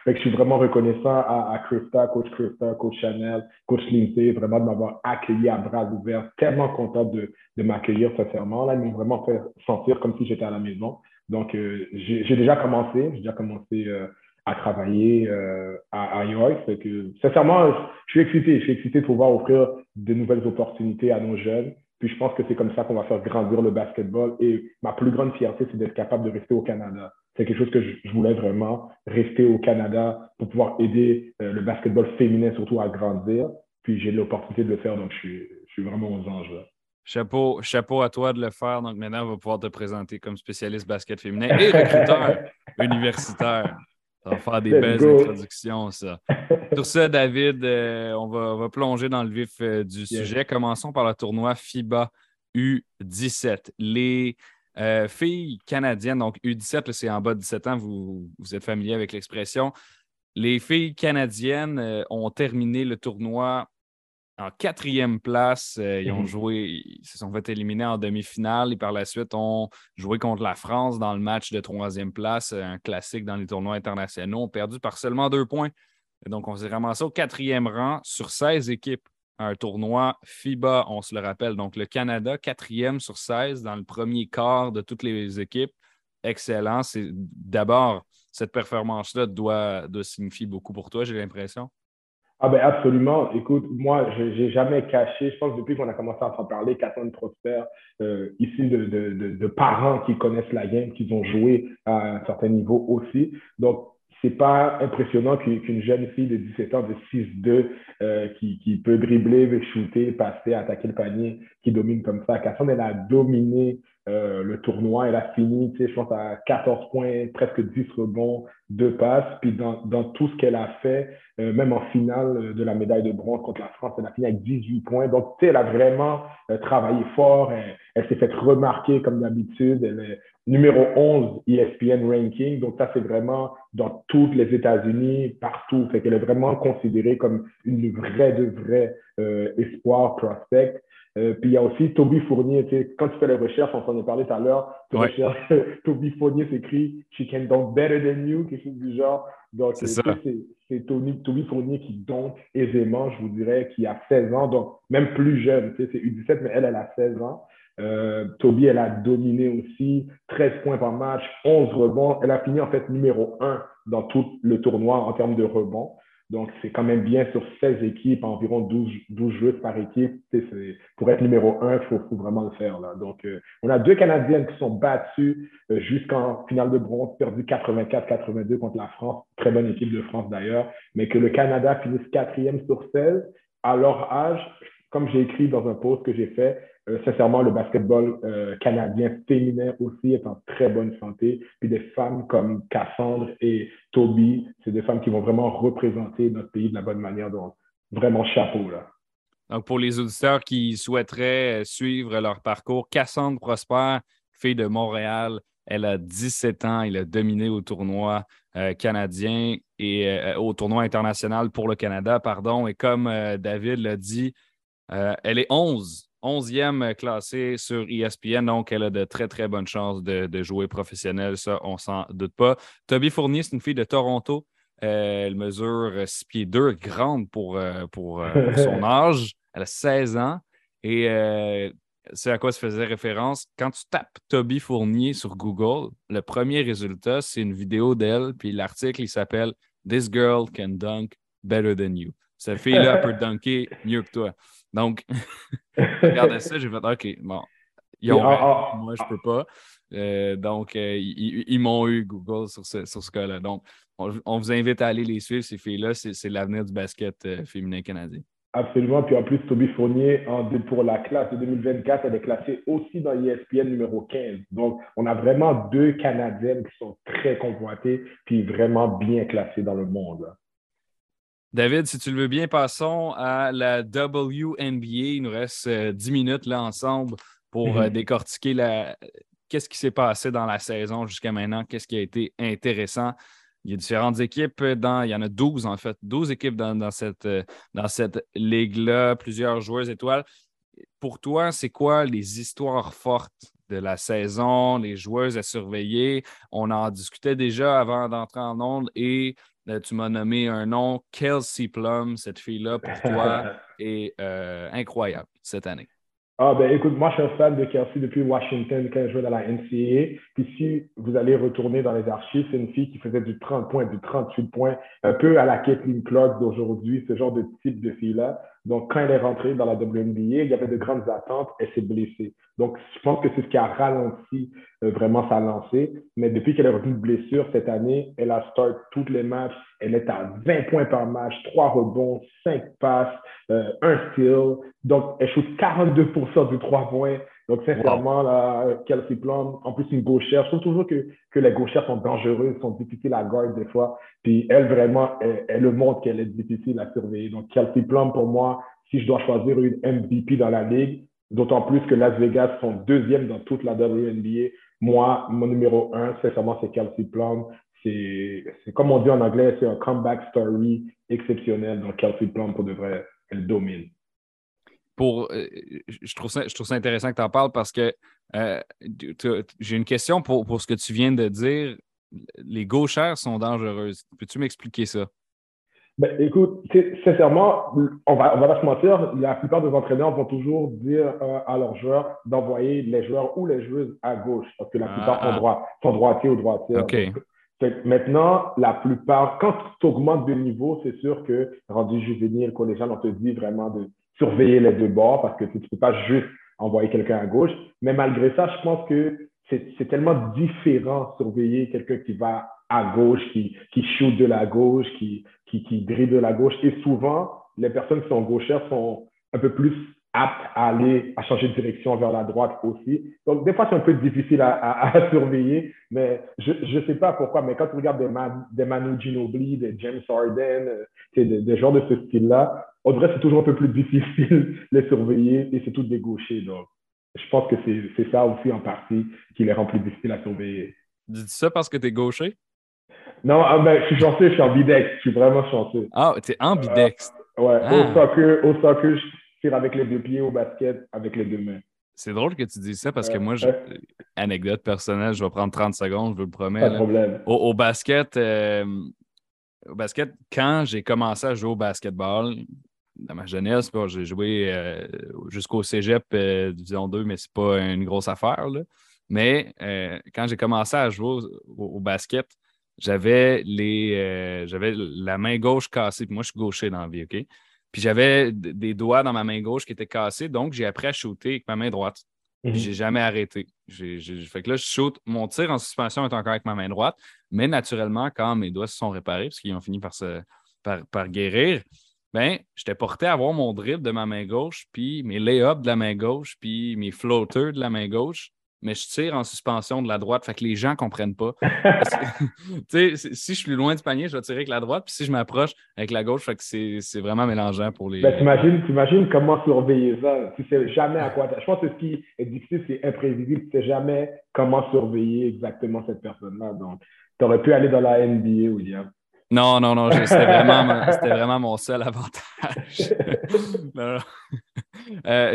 je suis vraiment reconnaissant à, à Krista, coach Krista, coach Chanel, coach Lindsay, vraiment de m'avoir accueilli à bras ouverts. Tellement content de, de m'accueillir sincèrement. Là, ils m'ont vraiment fait sentir comme si j'étais à la maison. Donc, euh, j'ai déjà commencé, j'ai déjà commencé euh, à travailler euh, à, à York. que, sincèrement, je suis excité. Je suis excité de pouvoir offrir de nouvelles opportunités à nos jeunes. Puis je pense que c'est comme ça qu'on va faire grandir le basketball. Et ma plus grande fierté, c'est d'être capable de rester au Canada. C'est quelque chose que je, voulais vraiment, rester au Canada pour pouvoir aider le basketball féminin surtout à grandir. Puis j'ai l'opportunité de le faire, donc je suis, je suis vraiment aux anges. Là. Chapeau, chapeau à toi de le faire. Donc maintenant, on va pouvoir te présenter comme spécialiste basket féminin et recruteur universitaire. Ça va faire des belles introductions, ça. Sur ça, David, euh, on, va, plonger dans le vif euh, du sujet. Commençons par le tournoi FIBA U17. Les euh, filles canadiennes, donc U17, c'est en bas de 17 ans, vous, vous êtes familier avec l'expression. Les filles canadiennes ont terminé le tournoi en quatrième place. Euh, ils ont mhm. joué, ils se sont fait éliminer en demi-finale et par la suite ont joué contre la France dans le match de troisième place, un classique dans les tournois internationaux, ont perdu par seulement deux points. donc, on s'est ramassé au quatrième rang sur 16 équipes. Un tournoi FIBA, on se le rappelle. Donc, le Canada, quatrième sur 16 dans le premier quart de toutes les équipes. Excellent. C'est d'abord, cette performance-là doit, doit signifier beaucoup pour toi, j'ai l'impression. Ah ben absolument. Écoute, moi, je n'ai jamais caché, je pense depuis qu'on a commencé à en parler, Catherine Prosper, euh, ici de, de, de, de, parents qui connaissent la game, qui ont joué à un certain niveau aussi. Donc, c'est pas impressionnant qu'une jeune fille de 17 ans, de 6-2, euh, qui, qui, peut dribbler, shooter, passer, attaquer le panier, qui domine comme ça. Catherine, elle a dominé euh, le tournoi. Elle a fini, tu sais, je pense, à 14 points, presque 10 rebonds, 2 passes. Puis dans, dans tout ce qu'elle a fait, euh, même en finale de la médaille de bronze contre la France, elle a fini avec 18 points. Donc, tu sais, elle a vraiment euh, travaillé fort. Elle, s'est faite remarquer comme d'habitude. Elle numéro 11 ESPN ranking. Donc, ça, c'est vraiment dans tous les États-Unis, partout. Fait qu'elle est vraiment considérée comme une vraie de vraie espoir prospect. Euh, puis il y a aussi Toby Fournier. Quand tu fais les recherches, on s'en est parlé tout à l'heure. Toby Fournier s'écrit She can dunk better than you, quelque chose du genre. Donc, c'est Toby Fournier qui dunk aisément, je vous dirais, qui a 16 ans, donc même plus jeune. C'est U17, mais elle, elle a 16 ans. Euh, Toby, elle a dominé aussi, 13 points par match, 11 rebonds. Elle a fini en fait numéro 1 dans tout le tournoi en termes de rebonds. Donc, c'est quand même bien sur 16 équipes, environ 12, 12 joueurs par équipe. Pour être numéro un, il faut, vraiment le faire. Là. Donc, euh, on a deux Canadiennes qui sont battues euh, jusqu'en finale de bronze, perdu 84-82 contre la France. Très bonne équipe de France d'ailleurs. Mais que le Canada finisse quatrième sur 16 à leur âge, comme j'ai écrit dans un post que j'ai fait, euh, sincèrement, le basketball euh, canadien féminin aussi est en très bonne santé. Puis des femmes comme Cassandre et Toby, c'est des femmes qui vont vraiment représenter notre pays de la bonne manière. Donc, vraiment chapeau. Là. Donc, pour les auditeurs qui souhaiteraient suivre leur parcours, Cassandre Prosper, fille de Montréal, elle a 17 ans, elle a dominé au tournoi euh, canadien et au tournoi international pour le Canada, pardon. Et comme David l'a dit, elle est 11 11e classée sur ESPN, donc elle a de très, très bonnes chances de, jouer professionnel, ça, on s'en doute pas. Toby Fournier, c'est une fille de Toronto. Euh, elle mesure 6 pieds 2, grande pour, euh, pour, euh, son âge. Elle a 16 ans. Et c'est à quoi se faisait référence. Quand tu tapes Toby Fournier sur Google, le premier résultat, c'est une vidéo d'elle, puis l'article, il s'appelle This girl can dunk better than you. Cette fille-là peut dunker mieux que toi. Donc, regardez ça, j'ai fait OK, bon. Ah, ah, moi, je peux pas. Euh, donc, euh, ils, m'ont eu Google sur ce, sur ce cas-là. Donc, on, vous invite à aller les suivre, ces filles-là. C'est l'avenir du basket euh, féminin canadien. Absolument. Puis en plus, Toby Fournier, en, pour la classe de 2024, elle est classée aussi dans l'ESPN numéro 15. Donc, on a vraiment deux Canadiennes qui sont très convoitées, puis vraiment bien classées dans le monde. David, si tu le veux bien, passons à la WNBA. Il nous reste 10 euh, minutes là ensemble pour euh, mhm. décortiquer la... qu'est-ce qui s'est passé dans la saison jusqu'à maintenant, qu'est-ce qui a été intéressant. Il y a différentes équipes, dans, il y en a 12 en fait, 12 équipes dans, cette, euh, dans cette ligue-là, plusieurs joueurs étoiles. Pour toi, c'est quoi les histoires fortes de la saison, les joueuses à surveiller? On en discutait déjà avant d'entrer en onde et tu m'as nommé un nom, Kelsey Plum, cette fille-là, pour toi, est euh, incroyable cette année. Ah, ben écoute, moi, je suis un fan de Kelsey depuis Washington quand elle jouait dans la NCAA. Puis si vous allez retourner dans les archives, c'est une fille qui faisait du 30 points, du 38 points, un peu à la Caitlin Clark d'aujourd'hui, ce genre de type de fille-là. Donc, quand elle est rentrée dans la WNBA, il y avait de grandes attentes, elle s'est blessée. Donc, je pense que c'est ce qui a ralenti euh, vraiment sa lancée. Mais depuis qu'elle est revenue de blessure cette année, elle a start tous les matchs. Elle est à 20 points par match, 3 rebonds, 5 passes, euh, un steal. Donc, elle shoot 42% du 3 points. Donc, sincèrement, là, Kelsey Plum, en plus, une gauchère. Je trouve toujours que, que les gauchères sont dangereuses, sont difficiles à garder des fois. Puis elle, vraiment, elle, le montre qu'elle est difficile à surveiller. Donc, Kelsey Plum, pour moi, si je dois choisir une MVP dans la ligue, d'autant plus que Las Vegas sont deuxième dans toute la WNBA, moi, mon numéro un, sincèrement, c'est Kelsey Plum. C'est comme on dit en anglais, c'est un comeback story exceptionnel. Donc, Kelsey Plum, pour de vrai, elle domine. Pour, euh, je, trouve ça, je trouve ça intéressant que tu en parles parce que euh, j'ai une question pour, pour ce que tu viens de dire. Les gauchères sont dangereuses. Peux-tu m'expliquer ça? Ben, écoute, sincèrement, on va, on va pas se mentir, la plupart des entraîneurs vont toujours dire euh, à leurs joueurs d'envoyer les joueurs ou les joueuses à gauche, parce que la plupart sont, ah. droit, sont droitiers ou droitiers. maintenant, la plupart, quand tu augmentes de niveau, c'est sûr que rendu juvénile, collégial, on te dit vraiment de surveiller les deux bords parce que tu ne peux pas juste envoyer quelqu'un à gauche. Mais malgré ça, je pense que c'est tellement différent surveiller quelqu'un qui va à gauche, qui, qui shoot de la gauche, qui, qui, qui dribble de la gauche. Et souvent, les personnes qui sont gauchères sont un peu plus aptes à aller, à changer de direction vers la droite aussi. Donc, des fois, c'est un peu difficile à, à, surveiller, mais je ne sais pas pourquoi, mais quand tu regardes des, des Manu Ginobili, des James Harden, euh, des, des gens de ce style-là, on dirait que c'est toujours un peu plus difficile de les surveiller et c'est tout des gauchers. Donc, je pense que c'est ça aussi en partie qui les rend plus difficiles à surveiller. Tu dis ça parce que tu es gaucher? Non, ah, ben, je suis chanceux, je suis ambidextre. Je suis vraiment chanceux. Ah, tu es ambidextre? Euh, ouais, au, ah. soccer, au soccer, je tire avec les deux pieds, au basket, avec les deux mains. C'est drôle que tu dises ça parce que moi, je... anecdote personnelle, je vais prendre 30 secondes, je vous le promets. Pas de problème. Au, basket, euh, au basket, quand j'ai commencé à jouer au basketball, dans ma jeunesse, j'ai joué euh, jusqu'au cégep Division 2, mais c'est pas une grosse affaire. Là. Mais quand j'ai commencé à jouer au basket, j'avais les euh, j'avais la main gauche cassée. Puis moi, je suis gaucher dans la vie, OK? Puis j'avais des doigts dans ma main gauche qui étaient cassés, donc j'ai appris à shooter avec ma main droite. Puis mhm. j'ai jamais arrêté. J'ai, fait que là, je shoot. Mon tir en suspension est encore avec ma main droite, mais naturellement, quand mes doigts se sont réparés, parce qu'ils ont fini par, se, par, par guérir, ben, j'étais porté à avoir mon dribble de ma main gauche, puis mes lay-ups de la main gauche, puis mes floaters de la main gauche mais je tire en suspension de la droite, fait que les gens ne comprennent pas. si je suis plus loin du panier, je vais tirer avec la droite, puis si je m'approche avec la gauche, fait que c'est vraiment mélangeant pour les. Ben, t'imagines, comment surveiller ça. Tu sais jamais à quoi. Je pense que ce qui est difficile, c'est imprévisible. Tu sais jamais comment surveiller exactement cette personne-là. Donc, tu aurais pu aller dans la NBA, William. Non, non, non, c'était vraiment, vraiment, mon seul avantage. Euh,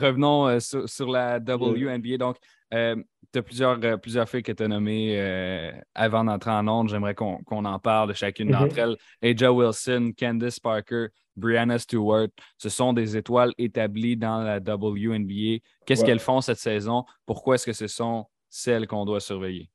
revenons euh, sur, la WNBA. Donc, euh, tu as plusieurs, plusieurs filles que tu as nommées euh, avant d'entrer en onde. J'aimerais qu'on en parle de chacune mm-hmm. d'entre elles. Aja Wilson, Candice Parker, Brianna Stewart, ce sont des étoiles établies dans la WNBA. Qu'est-ce qu'elles font cette saison? Pourquoi est-ce que ce sont celles qu'on doit surveiller?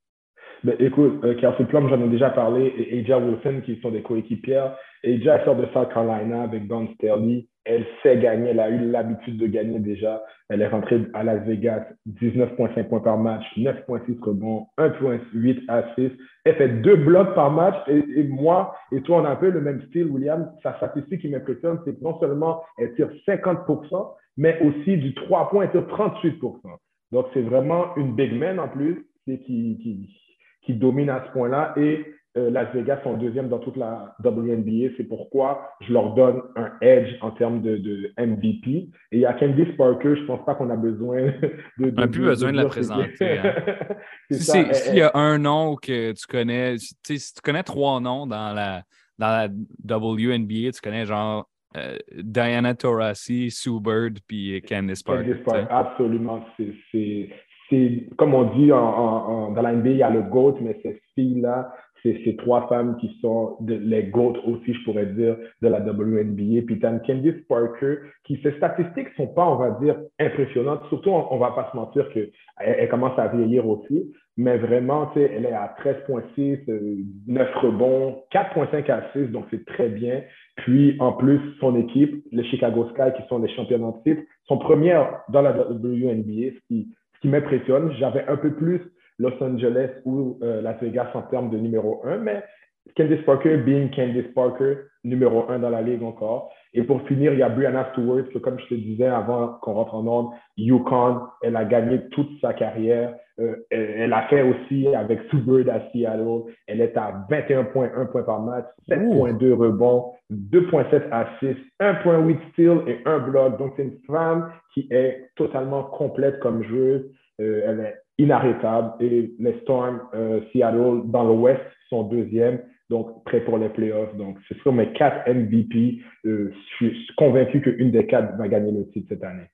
Ben, écoute, euh, Kelsey Plum, j'en ai déjà parlé, et Aja Wilson, qui sont des coéquipières. Aja sort de South Carolina avec Don Sterling elle sait gagner, elle a eu l'habitude de gagner déjà. Elle est rentrée à Las Vegas, 19,5 points par match, 9,6 rebonds, 1,8 assists. Elle fait deux blocs par match. Et, moi et toi, on a un peu le même style, William. Sa statistique qui m'impressionne, c'est que non seulement elle tire 50%, mais aussi du 3 points, elle tire 38%. Donc, c'est vraiment une big man en plus qui, qui, qui domine à ce point-là. Et euh, Las Vegas sont deuxième dans toute la WNBA. C'est pourquoi je leur donne un edge en termes de, de MVP. Et il y a Candice Parker, je ne pense pas qu'on a besoin de. on n'a plus besoin de la présenter. Hein. S'il y a un nom que tu connais, si tu connais trois noms dans la, dans la WNBA, tu connais genre euh, Diana Taurasi, Sue Bird puis Candice Parker. Candice Parker, absolument. C'est comme on dit dans la NBA, il y a le GOAT, mais cette fille-là, c'est ces trois femmes qui sont les GOAT aussi, je pourrais dire, de la WNBA. Puis tu Candice Parker, qui ses statistiques sont pas, on va dire, impressionnantes. Surtout, on, ne va pas se mentir qu'elle elle commence à vieillir aussi. Mais vraiment, tu sais, elle est à 13,6, 9 euh, rebonds, 4,5 assists, donc c'est très bien. Puis, en plus, son équipe, les Chicago Sky, qui sont les championnats de titre, sont premières dans la WNBA, ce qui, qui m'impressionne. J'avais un peu plus Los Angeles ou euh, Las Vegas en termes de numéro un, mais Candice Parker being Candice Parker, numéro un dans la ligue encore. Et pour finir, il y a Brianna Stewart, que comme je te disais avant qu'on rentre en ordre, Yukon, elle a gagné toute sa carrière. Euh, elle, a fait aussi avec Sue à Seattle. Elle est à 21 points, 1 point par match, 7.2 rebonds, 2.7 assists, 1.8 steals et 1 bloc. Donc, c'est une femme qui est totalement complète comme joueuse. Euh, elle est inarrêtable. Et les Storm euh, Seattle dans l'Ouest sont deuxième donc prêt pour les playoffs. Donc, ce sont mes quatre MVP. Euh, je suis convaincu qu'une des quatre va gagner le titre cette année.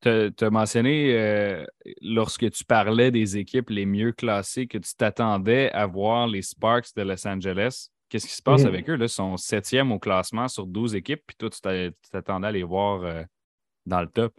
Tu as mentionné, euh, lorsque tu parlais des équipes les mieux classées, que tu t'attendais à voir les Sparks de Los Angeles. Qu'est-ce qui se passe mhm. avec eux? Là? Ils sont septième au classement sur 12 équipes, puis toi, tu t'attendais à les voir euh, dans le top.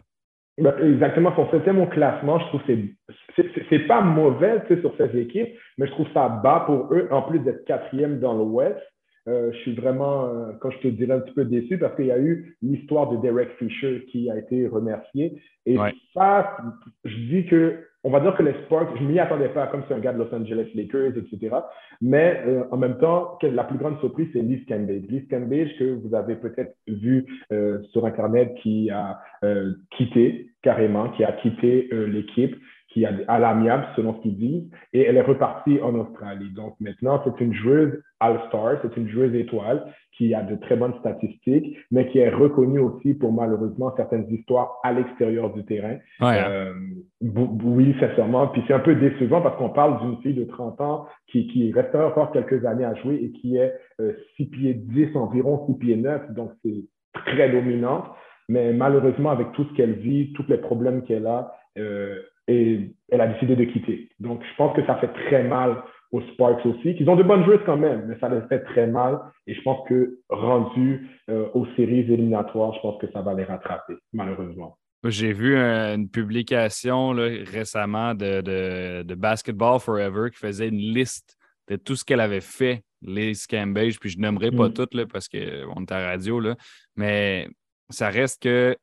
Ben, exactement, son septième au classement, je trouve que c'est pas mauvais sur ces équipes, mais je trouve ça bas pour eux, en plus d'être quatrième dans l'Ouest. Euh, je suis vraiment, euh, quand je te dirais, un petit peu déçu parce qu'il y a eu l'histoire de Derek Fisher qui a été remercié. Et ça, je dis que on va dire que les Sparks, je ne m'y attendais pas comme c'est un gars de Los Angeles Lakers, etc. Mais euh, en même temps, la plus grande surprise, c'est Liz Cambage. Liz Cambage, que vous avez peut-être vu sur Internet, qui a quitté carrément, qui a quitté l'équipe qui est à l'amiable, selon ce qu'ils disent, et elle est repartie en Australie. Donc maintenant, c'est une joueuse All-Star, c'est une joueuse étoile qui a de très bonnes statistiques, mais qui est reconnue aussi pour malheureusement certaines histoires à l'extérieur du terrain. Hein. Euh, oui, sincèrement. Puis c'est un peu décevant parce qu'on parle d'une fille de 30 ans qui, qui restera encore quelques années à jouer et qui est 6 euh, pieds 10 environ, 6 pieds 9, donc c'est très dominante. Mais malheureusement, avec tout ce qu'elle vit, tous les problèmes qu'elle a, euh, et elle a décidé de quitter. Donc, je pense que ça fait très mal aux Sparks aussi, qu'ils ont de bonnes joueuses quand même, mais ça les fait très mal. Et je pense que rendu euh, aux séries éliminatoires, je pense que ça va les rattraper, malheureusement. J'ai vu une publication récemment de, de, Basketball Forever qui faisait une liste de tout ce qu'elle avait fait, les Cambage, puis je n'aimerais pas mm. toutes là, parce qu'on est à la radio, là, mais ça reste que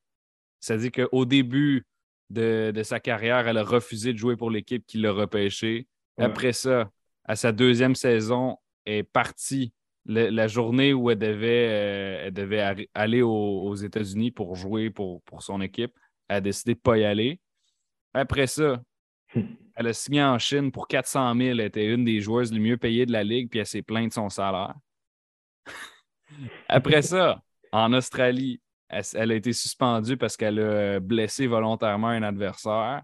ça dit qu'au début, de, sa carrière, elle a refusé de jouer pour l'équipe qui l'a repêché. Après ça, à sa deuxième saison, elle est partie la, journée où elle devait, euh, elle devait aller aux, États-Unis pour jouer pour, pour, son équipe. Elle a décidé de ne pas y aller. Après ça, elle a signé en Chine pour 400 000. Elle était une des joueuses les mieux payées de la ligue, puis elle s'est plainte de son salaire. Après ça, en Australie, elle, a été suspendue parce qu'elle a blessé volontairement un adversaire?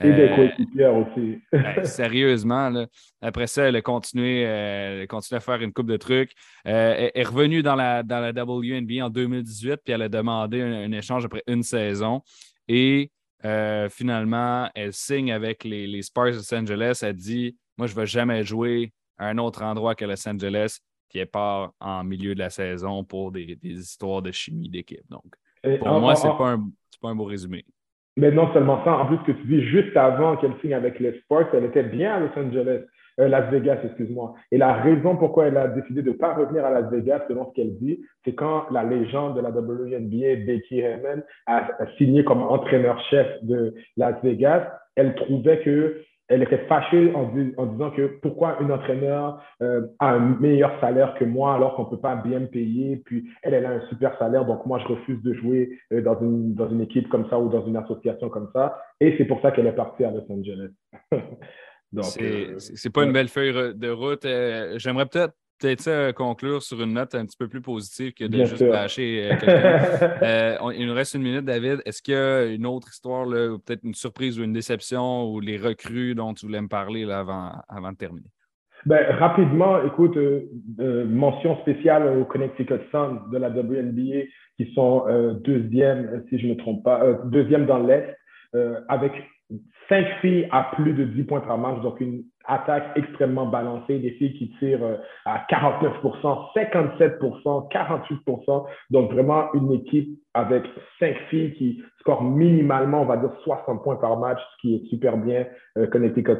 Et des euh, coéquipières aussi. Ben, sérieusement, après ça, elle a, continué, euh, à faire une coupe de trucs. Euh, elle est revenue dans la, dans la WNBA en 2018, puis elle a demandé un, échange après une saison. Et finalement, elle signe avec les, les Spurs de Los Angeles. Elle dit Moi, je ne vais jamais jouer à un autre endroit que Los Angeles qui part en milieu de la saison pour des, histoires de chimie d'équipe. Donc, pour moi, ce n'est pas, un beau résumé. Mais non seulement ça, en plus que tu dis juste avant qu'elle signe avec les Sports, elle était bien à Los Angeles, euh, Las Vegas, excuse-moi. Et la raison pourquoi elle a décidé de ne pas revenir à Las Vegas, selon ce qu'elle dit, c'est quand la légende de la WNBA, Becky Hammond, a signé comme entraîneur-chef de Las Vegas, elle trouvait que elle était fâchée en, disant que pourquoi une entraîneur euh, a un meilleur salaire que moi alors qu'on ne peut pas bien me payer. Puis elle, elle a un super salaire, donc moi, je refuse de jouer euh, dans, une, dans une équipe comme ça ou dans une association comme ça. Et c'est pour ça qu'elle est partie à Los Angeles. c'est euh, pas une belle feuille de route. J'aimerais peut-être peut-être euh, conclure sur une note un petit peu plus positive que de juste lâcher euh, quelqu'un. Euh, il nous reste une minute, David. Est-ce qu'il y a une autre histoire, ou peut-être une surprise ou une déception ou les recrues dont tu voulais me parler là, avant, avant de terminer? Ben, rapidement, écoute, mention spéciale au Connecticut Sun de la WNBA qui sont deuxième, si je ne me trompe pas, deuxième dans l'Est, avec cinq filles à plus de 10 points par match, donc une attaque extrêmement balancée, des filles qui tirent euh, à 49% 57% 48% donc vraiment une équipe avec cinq filles qui scorent minimalement, on va dire, 60 points par match, ce qui est super bien. Euh, Connecticut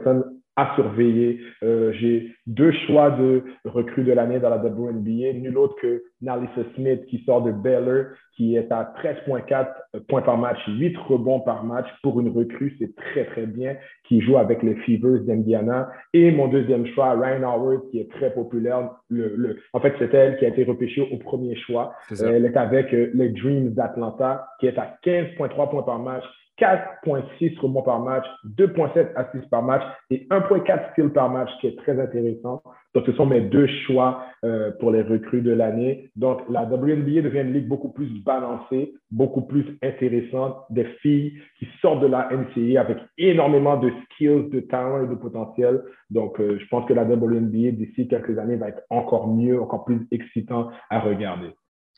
à surveiller. Euh, j'ai deux choix de recrues de l'année dans la WNBA, nul autre que Nalissa Smith qui sort de Baylor, qui est à 13,4 points par match, 8 rebonds par match pour une recrue, c'est très très bien, qui joue avec les Fevers d'Indiana. Et mon deuxième choix, Ryan Howard, qui est très populaire. Le, le... En fait, c'est elle qui a été repêchée au premier choix. Elle est avec euh, les Dreams d'Atlanta, qui est à 15,3 points par match, 4,6 rebonds par match, 2,7 assists par match et 1,4 steals par match, qui est très intéressant. Donc, ce sont mes deux choix euh, pour les recrues de l'année. Donc, la WNBA devient une ligue beaucoup plus balancée, beaucoup plus intéressante. Des filles qui sortent de la NCAA avec énormément de skills, de talent et de potentiel. Donc, euh, je pense que la WNBA, d'ici quelques années, va être encore mieux, encore plus excitant à regarder.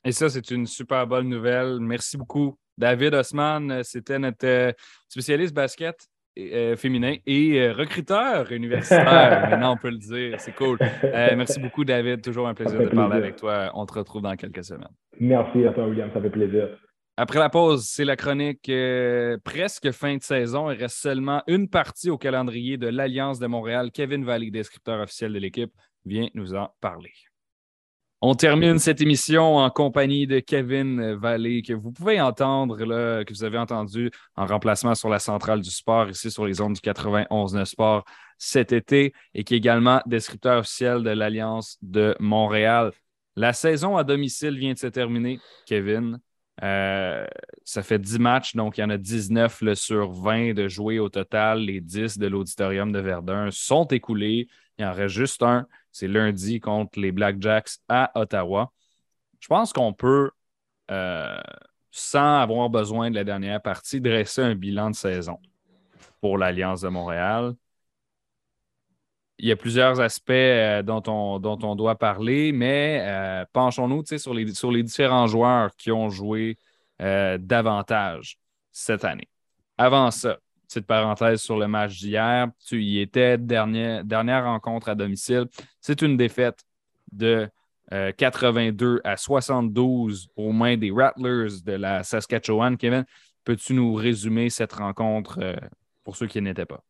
Et ça, c'est une super bonne nouvelle. Merci beaucoup, David Osman, euh, c'était notre euh, spécialiste basket euh, féminin et recruteur universitaire. Maintenant, on peut le dire. C'est cool. merci beaucoup, David. Toujours un plaisir de parler avec toi. On te retrouve dans quelques semaines. Merci à toi, William. Ça fait plaisir. Après la pause, c'est la chronique presque fin de saison. Il reste seulement une partie au calendrier de l'Alliance de Montréal. Kevin Valley, descripteur officiel de l'équipe, vient nous en parler. On termine cette émission en compagnie de Kevin Vallée, que vous pouvez entendre, que vous avez entendu en remplacement sur la centrale du sport, ici sur les zones du 91.9 Sport cet été, et qui est également descripteur officiel de l'Alliance de Montréal. La saison à domicile vient de se terminer, Kevin. Euh, ça fait 10 matchs, donc il y en a 19 sur 20 de jouer au total. Les 10 de l'auditorium de Verdun sont écoulés. Il en reste juste un c'est lundi contre les Blackjacks à Ottawa. Je pense qu'on peut, euh, sans avoir besoin de la dernière partie, dresser un bilan de saison pour l'Alliance de Montréal. Il y a plusieurs aspects euh, dont, on, doit parler, mais euh, penchons-nous sur les différents joueurs qui ont joué davantage cette année. Avant ça, petite parenthèse sur le match d'hier. Tu y étais, dernière, rencontre à domicile. C'est une défaite de 82 euh, à 72 aux mains des Rattlers de la Saskatchewan. Kevin, peux-tu nous résumer cette rencontre euh, pour ceux qui n'étaient pas?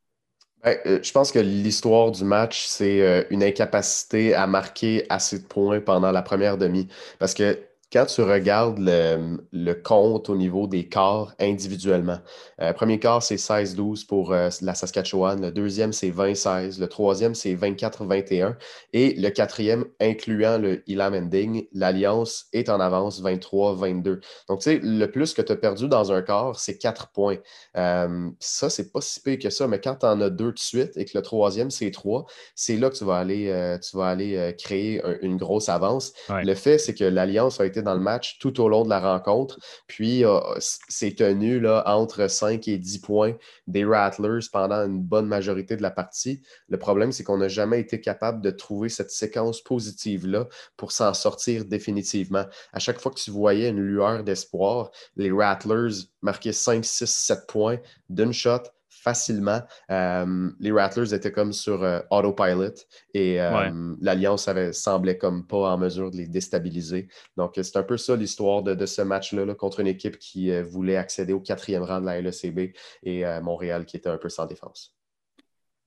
Ben, euh, je pense que l'histoire du match, c'est une incapacité à marquer assez de points pendant la première demi. Parce que quand tu regardes le, compte au niveau des quarts individuellement, le euh, premier quart, c'est 16-12 pour euh, la Saskatchewan. Le deuxième, c'est 20-16. Le troisième, c'est 24-21. Et le quatrième, incluant le Ilam Ending, l'Alliance est en avance 23-22. Donc, tu sais, le plus que tu as perdu dans un quart, c'est 4 points. Euh, ça, c'est pas si pire que ça, mais quand tu en as deux de suite et que le troisième, c'est 3, c'est là que tu vas aller, tu vas aller créer une grosse avance. Le fait, c'est que l'Alliance a été dans le match tout au long de la rencontre. Puis, euh, c'est tenu là, entre 5 et 10 points des Rattlers pendant une bonne majorité de la partie. Le problème, c'est qu'on n'a jamais été capable de trouver cette séquence positive-là pour s'en sortir définitivement. À chaque fois que tu voyais une lueur d'espoir, les Rattlers marquaient 5, 6, 7 points d'une shot facilement. Euh, les Rattlers étaient comme sur euh, autopilot et euh, l'Alliance semblait comme pas en mesure de les déstabiliser. Donc, c'est un peu ça l'histoire de, ce match-là contre une équipe qui voulait accéder au quatrième rang de la LECB et Montréal qui était un peu sans défense.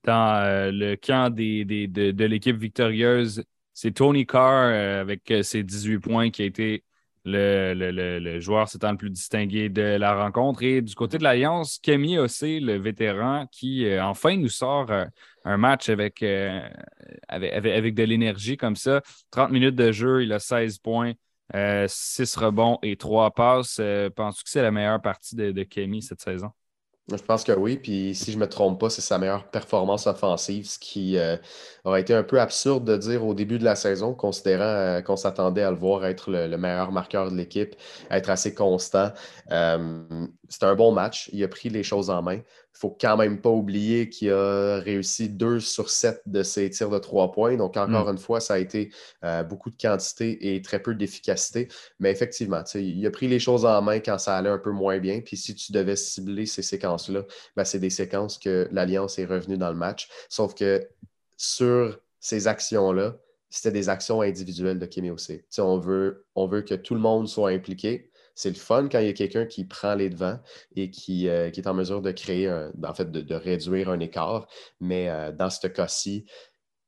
Dans le camp des, de, de l'équipe victorieuse, c'est Tony Carr avec ses 18 points qui a été le, joueur s'étant le plus distingué de la rencontre. Et du côté de l'Alliance, Kemi aussi, le vétéran, qui euh, enfin nous sort euh, un match avec, euh, avec, de l'énergie comme ça. 30 minutes de jeu, il a 16 points, 6 rebonds et 3 passes. Penses-tu que c'est la meilleure partie de, de Kemi cette saison? Je pense que oui. Puis si je ne me trompe pas, c'est sa meilleure performance offensive, ce qui euh, aurait été un peu absurde de dire au début de la saison, considérant euh, qu'on s'attendait à le voir être le, meilleur marqueur de l'équipe, être assez constant. Euh, c'était un bon match. Il a pris les choses en main faut quand même pas oublier qu'il a réussi 2 sur 7 de ses tirs de 3 points. Donc, encore mm. une fois, ça a été euh, beaucoup de quantité et très peu d'efficacité. Mais effectivement, il a pris les choses en main quand ça allait un peu moins bien. Puis si tu devais cibler ces séquences-là, ben, c'est des séquences que l'Alliance est revenue dans le match. Sauf que sur ces actions-là, c'était des actions individuelles de Kimi aussi. On veut, on veut que tout le monde soit impliqué C'est le fun quand il y a quelqu'un qui prend les devants et qui, euh, est en mesure de créer, en fait, de, réduire un écart. Mais dans ce cas-ci,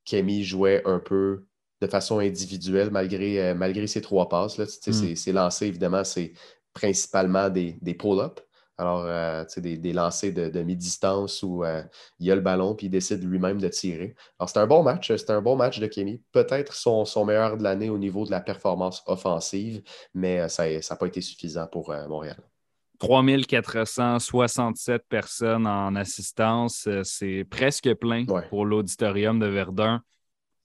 Kemi jouait un peu de façon individuelle malgré, malgré ses trois passes. Là. Mm. Ses, lancers, évidemment, c'est principalement des, des pull-ups. Alors, euh, tu sais, des, des, lancers de, mi-distance où euh, il y a le ballon puis il décide lui-même de tirer. Alors, c'était un bon match. C'était un bon match de Kémy. Peut-être son, son, meilleur de l'année au niveau de la performance offensive, mais euh, ça n'a pas été suffisant pour Montréal. 3467 personnes en assistance, c'est presque plein pour l'auditorium de Verdun.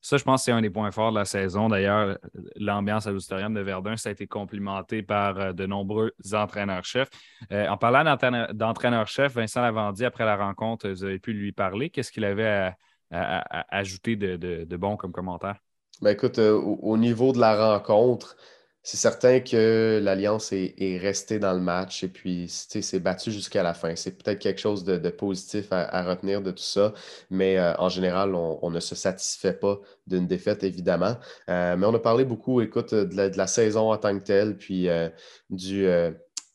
Ça, je pense que c'est un des points forts de la saison. D'ailleurs, l'ambiance à l'Auditorium de Verdun, ça a été complimenté par euh, de nombreux entraîneurs-chefs. Euh, en parlant d'entraîneur-chef, Vincent Lavandier, après la rencontre, vous avez pu lui parler. Qu'est-ce qu'il avait à, ajouter de, bon comme commentaire? Ben écoute, euh, au, niveau de la rencontre, c'est certain que l'Alliance est, restée dans le match et puis s'est battue jusqu'à la fin. C'est peut-être quelque chose de, positif à, retenir de tout ça, mais euh, en général, on, ne se satisfait pas d'une défaite, évidemment. Euh, mais on a parlé beaucoup, écoute, de la, saison en tant que telle, puis euh, du,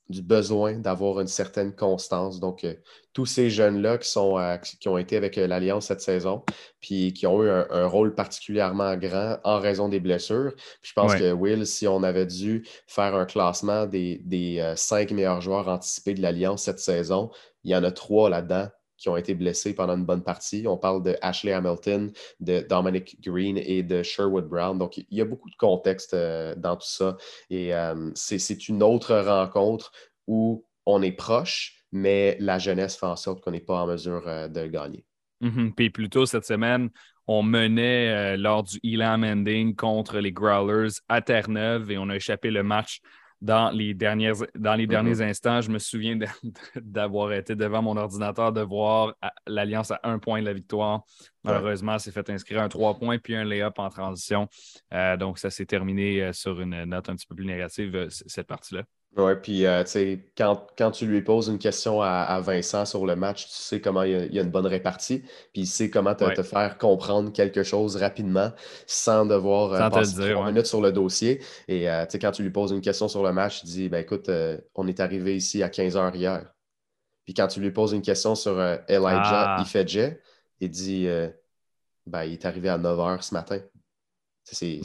du besoin d'avoir une certaine constance. Donc, euh, tous ces jeunes-là qui, sont, euh, qui ont été avec euh, l'Alliance cette saison, puis qui ont eu un, rôle particulièrement grand en raison des blessures. je pense que, Will, si on avait dû faire un classement des, des cinq meilleurs joueurs anticipés de l'Alliance cette saison, il y en a trois là-dedans qui ont été blessés pendant une bonne partie. On parle de Ashley Hamilton, de Dominic Green et de Sherwood Brown. Donc, il y a beaucoup de contexte euh, dans tout ça. Et euh, c'est une autre rencontre où on est proche, mais la jeunesse fait en sorte qu'on n'est pas en mesure euh, de gagner. Mm-hmm. Puis plus tôt cette semaine, on menait lors du Elam Ending contre les Growlers à Terre-Neuve et on a échappé le match dans les, dernières, dans les derniers mm-hmm. instants. Je me souviens d'avoir été devant mon ordinateur, de voir l'Alliance à un point de la victoire. Malheureusement, c'est fait inscrire un trois points puis un lay-up en transition. Euh, donc, ça s'est terminé euh, sur une note un petit peu plus négative, euh, cette partie-là. Oui, puis euh, quand, quand tu lui poses une question à, Vincent sur le match, tu sais comment il y a, une bonne répartie, puis il sait comment te, faire comprendre quelque chose rapidement sans devoir euh, passer trois minutes sur le dossier. Et euh, quand tu lui poses une question sur le match, il dit ben, écoute, on est arrivé ici à 15 h hier. Puis quand tu lui poses une question sur Elijah ah. Ifedje, il dit ben, il est arrivé à 9 h ce matin. C'est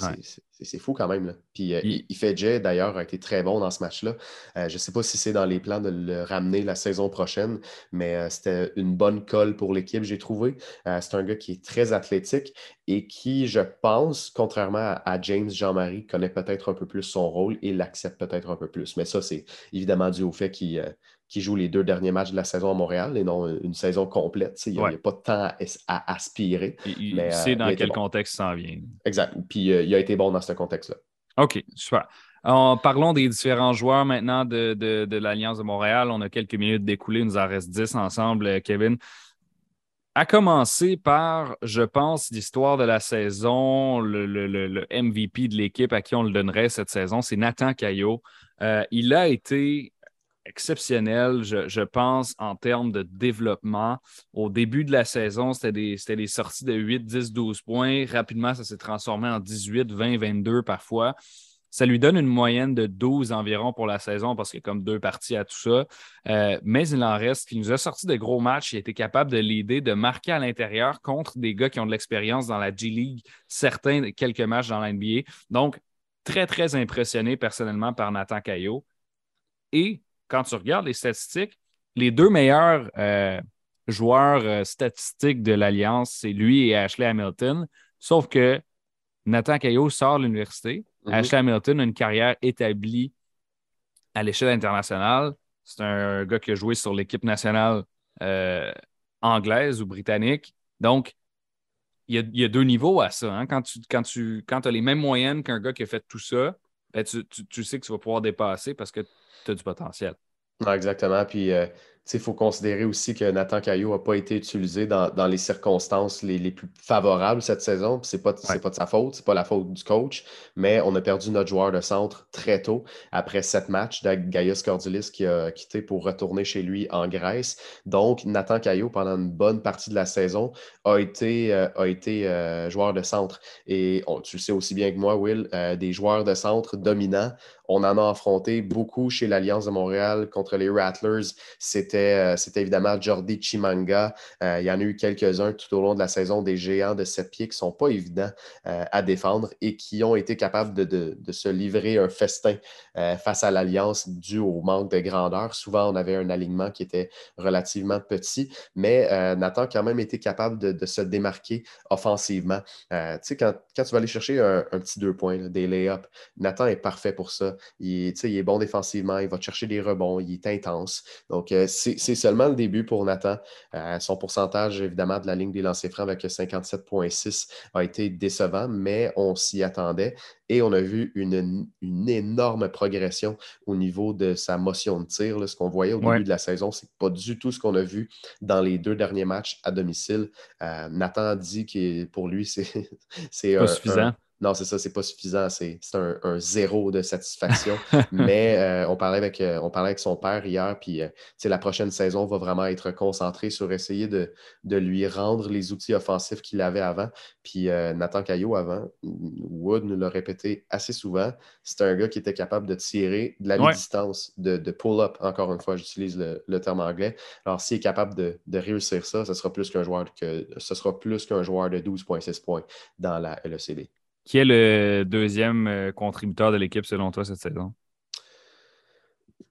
fou quand même. Là. Puis euh, il... fait Jay, d'ailleurs, a été très bon dans ce match-là. Euh, je ne sais pas si c'est dans les plans de le ramener la saison prochaine, mais euh, c'était une bonne colle pour l'équipe, j'ai trouvé. c'est un gars qui est très athlétique et qui, je pense, contrairement à, James Jean-Marie, connaît peut-être un peu plus son rôle et l'accepte peut-être un peu plus. Mais ça, c'est évidemment dû au fait qu'il qui joue les deux derniers matchs de la saison à Montréal et non une saison complète. Il n'y a, pas de temps à, aspirer. il, sait dans quel contexte ça vient. Exact. Puis il a été bon dans ce contexte-là. OK, super. En parlons des différents joueurs maintenant de, l'Alliance de Montréal. On a quelques minutes d'écouler, il nous en reste 10 ensemble, Kevin. À commencer par, je pense, l'histoire de la saison, le, MVP de l'équipe à qui on le donnerait cette saison, c'est Nathan Caillot. Euh, il a été exceptionnel, je, pense, en termes de développement. Au début de la saison, c'était des, sorties de 8, 10, 12 points. Rapidement, ça s'est transformé en 18, 20, 22 parfois. Ça lui donne une moyenne de 12 environ pour la saison parce qu'il y a comme deux parties à tout ça. Euh, mais il en reste qui nous a sorti de gros matchs. Il a été capable de l'aider, de marquer à l'intérieur contre des gars qui ont de l'expérience dans la G-League, certains quelques matchs dans la NBA. Donc, très, très impressionné personnellement par Nathan Caillot. Et quand tu regardes les statistiques, les deux meilleurs euh, joueurs euh, statistiques de l'Alliance, c'est lui et Ashley Hamilton. Sauf que Nathan Caillot sort de l'université. Mhm. Ashley Hamilton a une carrière établie à l'échelle internationale. C'est un gars qui a joué sur l'équipe nationale euh, anglaise ou britannique. Donc, il y, a, deux niveaux à ça. Hein. Quand tu, quand tu quand as les mêmes moyennes qu'un gars qui a fait tout ça, ben, tu, sais que tu vas pouvoir dépasser parce que tu as du potentiel. Exactement. Puis, euh, il faut considérer aussi que Nathan Caillot n'a pas été utilisé dans, les circonstances les, plus favorables cette saison. Ce n'est pas, pas de sa faute, ce n'est pas la faute du coach, mais on a perdu notre joueur de centre très tôt, après sept matchs, Gaius Cordilis qui a quitté pour retourner chez lui en Grèce. Donc, Nathan Caillot, pendant une bonne partie de la saison, a été, euh, a été euh, joueur de centre. Et tu le sais aussi bien que moi, Will, euh, des joueurs de centre dominants on en a affronté beaucoup chez l'Alliance de Montréal contre les Rattlers. C'était, euh, évidemment Jordi Chimanga. Euh, il y en a eu quelques-uns tout au long de la saison, des géants de sept pieds qui ne sont pas évidents euh, à défendre et qui ont été capables de, se livrer un festin face à l'Alliance dû au manque de grandeur. Souvent, on avait un alignement qui était relativement petit, mais Nathan a quand même été capable de, se démarquer offensivement. tu sais, quand, tu vas aller chercher un, petit deux points, des lay-ups, Nathan est parfait pour ça. Il, est bon défensivement, il va chercher des rebonds, il est intense. Donc, c'est seulement le début pour Nathan. Euh, son pourcentage, évidemment, de la ligne des lancers francs avec 57,6 a été décevant, mais on s'y attendait et on a vu une, énorme progression au niveau de sa motion de tir. Ce qu'on voyait au début de la saison, c'est pas du tout ce qu'on a vu dans les deux derniers matchs à domicile. Euh, Nathan dit que pour lui, c'est pas suffisant. Non, c'est ça, c'est pas suffisant. C'est un, zéro de satisfaction. Mais euh, on, parlait avec, euh, on parlait avec son père hier, puis euh, la prochaine saison va vraiment être concentrée sur essayer de, lui rendre les outils offensifs qu'il avait avant. Puis Nathan Caillot, avant, Wood nous l'a répété assez souvent, c'est un gars qui était capable de tirer de la distance, de, pull-up, encore une fois, j'utilise le, terme anglais. Alors, s'il est capable de, réussir ça, ce sera plus qu'un joueur que ce sera plus qu'un joueur de 12,6 points dans la LECD. Qui est le deuxième euh, contributeur de l'équipe selon toi cette saison?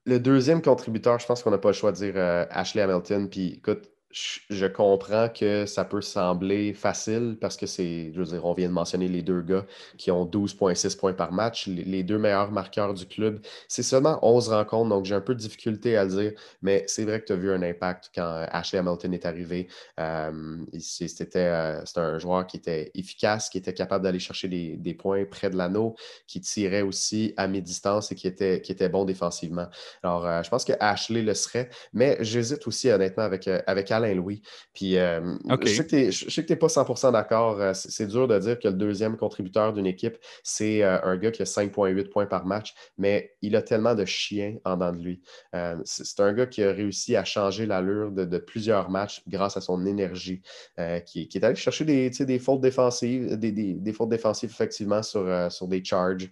Le deuxième contributeur, je pense qu'on n'a pas le choix de dire euh, Ashley Hamilton. Puis écoute, je comprends que ça peut sembler facile parce que c'est, je veux dire, on vient de mentionner les deux gars qui ont 12,6 points par match, les deux meilleurs marqueurs du club. C'est seulement 11 rencontres, donc j'ai un peu de difficulté à le dire, mais c'est vrai que tu as vu un impact quand Ashley Hamilton est arrivé. Euh, c'était, euh, un joueur qui était efficace, qui était capable d'aller chercher des, points près de l'anneau, qui tirait aussi à mi-distance et qui était, qui était bon défensivement. Alors, euh, je pense que Ashley le serait, mais j'hésite aussi honnêtement avec, avec louis Puis euh, je sais que tu n'es pas 100% d'accord. Euh, c'est dur de dire que le deuxième contributeur d'une équipe, c'est euh, un gars qui a 5,8 points par match, mais il a tellement de chiens en dedans de lui. c'est un gars qui a réussi à changer l'allure de, plusieurs matchs grâce à son énergie, qui, est allé chercher des, des fautes défensives, des, fautes défensives effectivement sur, sur des charges,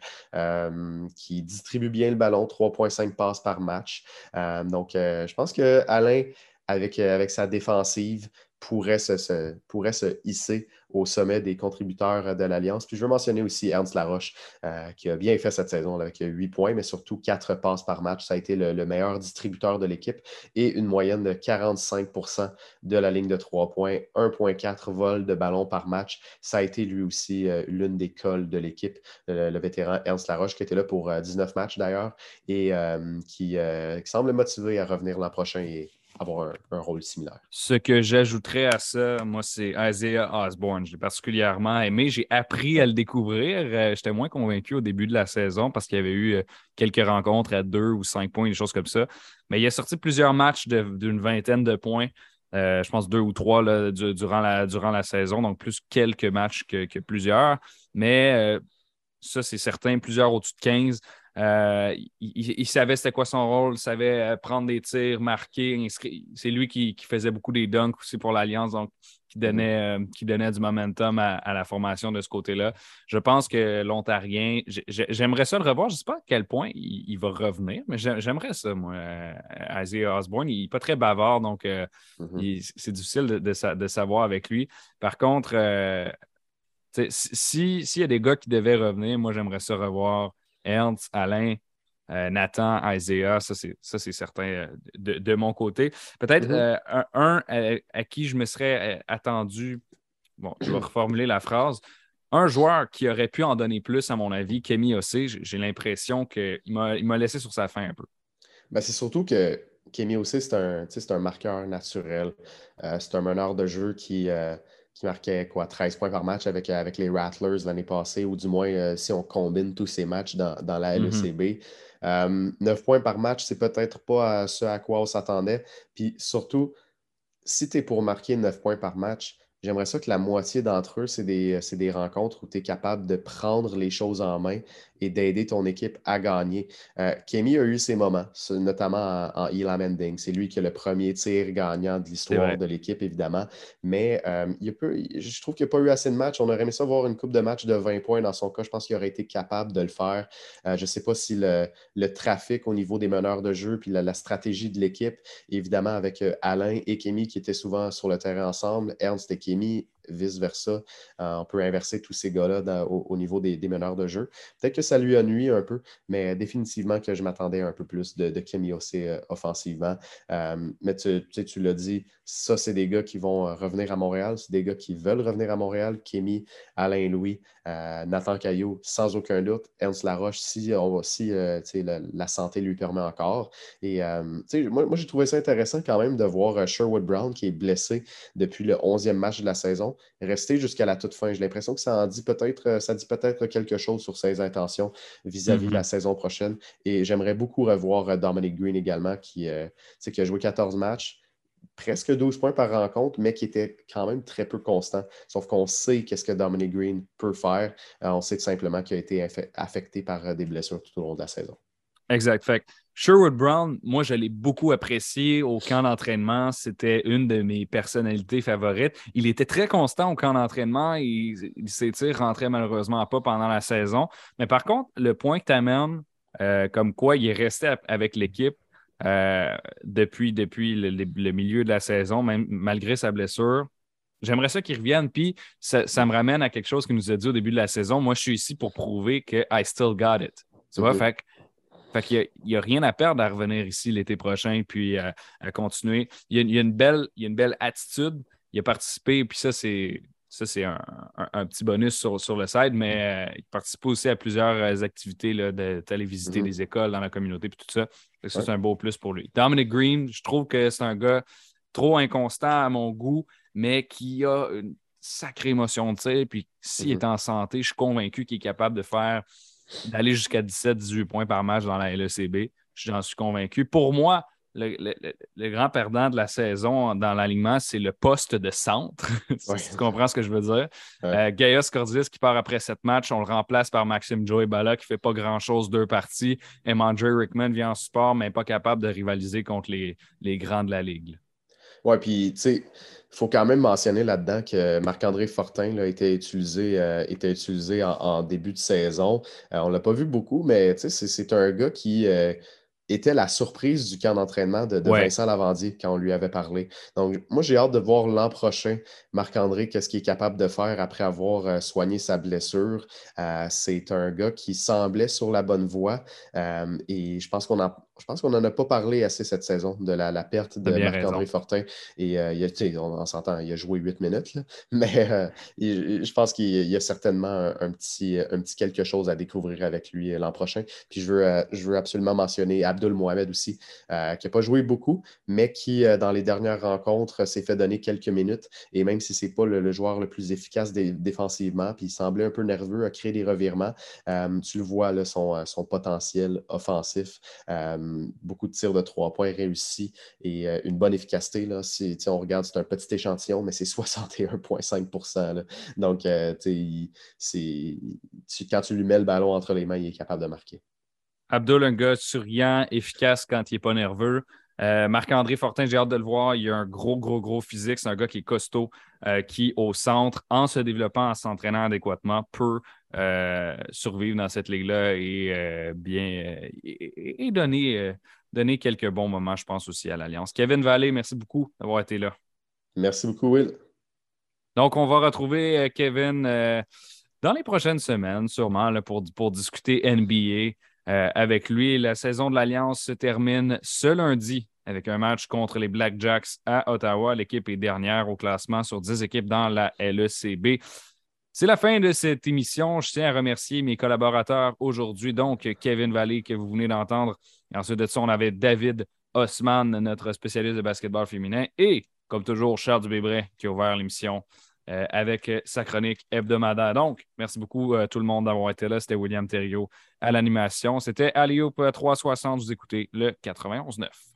qui distribue bien le ballon, 3,5 passes par match. donc, je pense que Alain avec, euh, avec sa défensive pourrait se, pourrait se hisser au sommet des contributeurs de l'Alliance. Puis je veux mentionner aussi Ernst Laroche, euh, qui a bien fait cette saison avec 8 points, mais surtout 4 passes par match. Ça a été le, meilleur distributeur de l'équipe et une moyenne de 45% de la ligne de 3 points, 1,4 vols de ballon par match. Ça a été lui aussi euh, l'une des cols de l'équipe, le, vétéran Ernst Laroche, qui était là pour 19 matchs d'ailleurs et qui, qui, semble motivé à revenir l'an prochain et avoir un, rôle similaire. Ce que j'ajouterais à ça, moi, c'est Isaiah Osborne. Je l'ai particulièrement aimé. J'ai appris à le découvrir. Euh, j'étais moins convaincu au début de la saison parce qu'il y avait eu euh, quelques rencontres à deux ou cinq points, des choses comme ça. Mais il a sorti plusieurs matchs d'une vingtaine de points. Euh, je pense deux ou trois durant, la, durant la saison, donc plus quelques matchs que, plusieurs. Mais ça, c'est certain, plusieurs au-dessus de 15. Euh, il, savait c'était quoi son rôle, il savait euh, prendre des tirs, marquer. C'est lui qui, faisait beaucoup des dunks aussi pour l'Alliance, donc qui mhm. donnait, euh, qui donnait du momentum à, la formation de ce côté-là. Je pense que l'Ontarien, j'aimerais ça le revoir. Je ne sais pas à quel point il, va revenir, mais j'aimerais ça, moi. Isaiah Osborne, il n'est pas très bavard, donc mhm. c'est difficile de, savoir avec lui. Par contre, s'il y a des gars qui devaient revenir, moi, j'aimerais ça revoir Ernst, Alain, euh, Nathan, Isaiah, ça c'est certain euh, de, mon côté. Peut-être mm-hmm. euh, un, à, qui je me serais attendu, bon, je vais reformuler la phrase. Un joueur qui aurait pu en donner plus, à mon avis, Kemi Ossé, j'ai l'impression qu'il m'a laissé sur sa fin un peu. Ben, c'est surtout que Kemi Ossé, c'est un, un marqueur naturel. c'est un meneur de jeu qui, qui marquait quoi, 13 points par match avec, avec les Rattlers l'année passée, ou du moins si on combine tous ces matchs dans, la. LECB. 9 points par match, c'est peut-être pas ce à quoi on s'attendait. Puis surtout, si tu es pour marquer 9 points par match, J'aimerais ça que la moitié d'entre eux, c'est des, des, rencontres où tu es capable de prendre les choses en main et d'aider ton équipe à gagner. Euh, Kemi a eu ses moments, notamment en, Elam Ending. C'est lui qui a le premier tir gagnant de l'histoire de l'équipe, évidemment. Mais euh, il peut, je trouve qu'il n'y a pas eu assez de matchs. On aurait aimé ça voir une coupe de match de 20 points dans son cas. Je pense qu'il aurait été capable de le faire. Euh, je ne sais pas si le, trafic au niveau des meneurs de jeu puis la, stratégie de l'équipe, évidemment, avec Alain et Kemi qui étaient souvent sur le terrain ensemble, Ernst et Kemi qui est vice-versa. Euh, on peut inverser tous ces gars-là au, niveau des, meneurs de jeu. Peut-être que ça lui a nuit un peu, mais définitivement que je m'attendais un peu plus de, de Kemi euh, offensivement. Euh, mais tu, tu l'as dit, ça, c'est des gars qui vont revenir à Montréal. C'est des gars qui veulent revenir à Montréal. Kemi, Alain Louis, Nathan Caillot, sans aucun doute. Ernst Laroche, si, on, si la, santé lui permet encore. Et moi, moi j'ai trouvé ça intéressant quand même de voir Sherwood Brown qui est blessé depuis le 11e match de la saison rester jusqu'à la toute fin. J'ai l'impression que ça en dit peut-être, euh, ça dit peut-être quelque chose sur ses intentions vis-à-vis de la mm-hmm. saison prochaine. Et j'aimerais beaucoup revoir euh, Dominic Green également, qui, euh, qui a joué 14 matchs presque 12 points par rencontre, mais qui était quand même très peu constant. Sauf qu'on sait qu'est-ce que Dominic Green peut faire. on sait tout simplement qu'il a été affecté par des blessures tout au long de la saison. Exact. Fait Sherwood Brown, moi, je l'ai beaucoup apprécié au camp d'entraînement. C'était une de mes personnalités favorites. Il était très constant au camp d'entraînement. Il, il s'étire, rentrait malheureusement pas pendant la saison. Mais par contre, le point que tu amènes, euh, comme quoi il est resté avec l'équipe euh, depuis, depuis le, milieu de la saison, même malgré sa blessure, J'aimerais ça qu'il revienne. Puis ça, me ramène à quelque chose qu'il nous a dit au début de la saison. Moi, je suis ici pour prouver que I still got it. Tu vois, fait fait qu'il n'y a, rien à perdre à revenir ici l'été prochain puis à, continuer. Il y, a, une belle, il y a une belle attitude. Il a participé, puis ça, c'est. Ça, c'est un, petit bonus sur, sur le site, mais euh, il participe aussi à plusieurs euh, activités là, d'aller visiter mm-hmm. des écoles dans la communauté puis tout ça. Ça, c'est un beau plus pour lui. Dominic Green, je trouve que c'est un gars trop inconstant à mon goût, mais qui a une sacrée émotion de tir. Puis s'il mm-hmm. est en santé, je suis convaincu qu'il est capable de faire d'aller jusqu'à 17-18 points par match dans la LECB. J'en suis convaincu. Pour moi, le, grand perdant de la saison dans l'alignement, c'est le poste de centre. si tu comprends ce que je veux dire. Euh, Gaius Cordilis qui part après sept matchs, on le remplace par Maxime Joey Bala qui ne fait pas grand-chose deux parties. Et Andre Rickman vient en support, mais pas capable de rivaliser contre les, les grands de la Ligue. Oui, puis tu sais, il faut quand même mentionner là-dedans que Marc-André Fortin a été utilisé, euh, était utilisé en, début de saison. Euh, on ne l'a pas vu beaucoup, mais c'est un gars qui euh, était la surprise du camp d'entraînement de, Vincent Lavandier quand on lui avait parlé. Donc, moi, j'ai hâte de voir l'an prochain Marc-André, qu'est-ce qu'il est capable de faire après avoir soigné sa blessure. c'est un gars qui semblait sur la bonne voie et je pense qu'on a je pense qu'on n'en a pas parlé assez cette saison de la, perte de Marc-André Fortin. Et euh, il on, s'entend, il a joué huit minutes, mais euh, je pense qu'il y a certainement un, petit, un petit quelque chose à découvrir avec lui euh, l'an prochain. Puis je veux, je veux absolument mentionner Abdul Mohamed aussi, qui n'a pas joué beaucoup, mais qui, dans les dernières rencontres, s'est fait donner quelques minutes. Et même si ce n'est pas le, joueur le plus efficace défensivement, puis il semblait un peu nerveux, à créer des revirements, tu le vois, là, son, son potentiel offensif. Euh, beaucoup de tirs de trois points réussis et euh, une bonne efficacité. Là. Si on regarde, c'est un petit échantillon, mais c'est 61,5 Donc, euh, quand tu lui mets le ballon entre les mains, il est capable de marquer. Abdul, un gars souriant, efficace quand il n'est pas nerveux. Marc-André Fortin, j'ai hâte de le voir. Il a un gros, gros, gros physique. C'est un gars qui est costaud, qui, au centre, en se développant, en s'entraînant adéquatement, peut euh, survivre dans cette ligue-là et euh, bien euh, et, donner, donner quelques bons moments, je pense, aussi à l'Alliance. Kevin Vallée, merci beaucoup d'avoir été là. Merci beaucoup, Will. Donc, on va retrouver Kevin dans les prochaines semaines, sûrement, pour, pour discuter NBA avec lui. La saison de l'Alliance se termine ce lundi avec un match contre les Blackjacks à Ottawa. L'équipe est dernière au classement sur 10 équipes dans la LECB. C'est la fin de cette émission. Je tiens à remercier mes collaborateurs aujourd'hui, donc Kevin Vallée, que vous venez d'entendre. ensuite de ça, on avait David Osman, notre spécialiste de basketball féminin, et comme toujours, Charles Dubébret qui a ouvert l'émission avec sa chronique hebdomadaire. Donc, merci beaucoup tout le monde d'avoir été là. C'était William Thériault à l'animation. C'était Alioup 360. Vous écoutez le 91.9.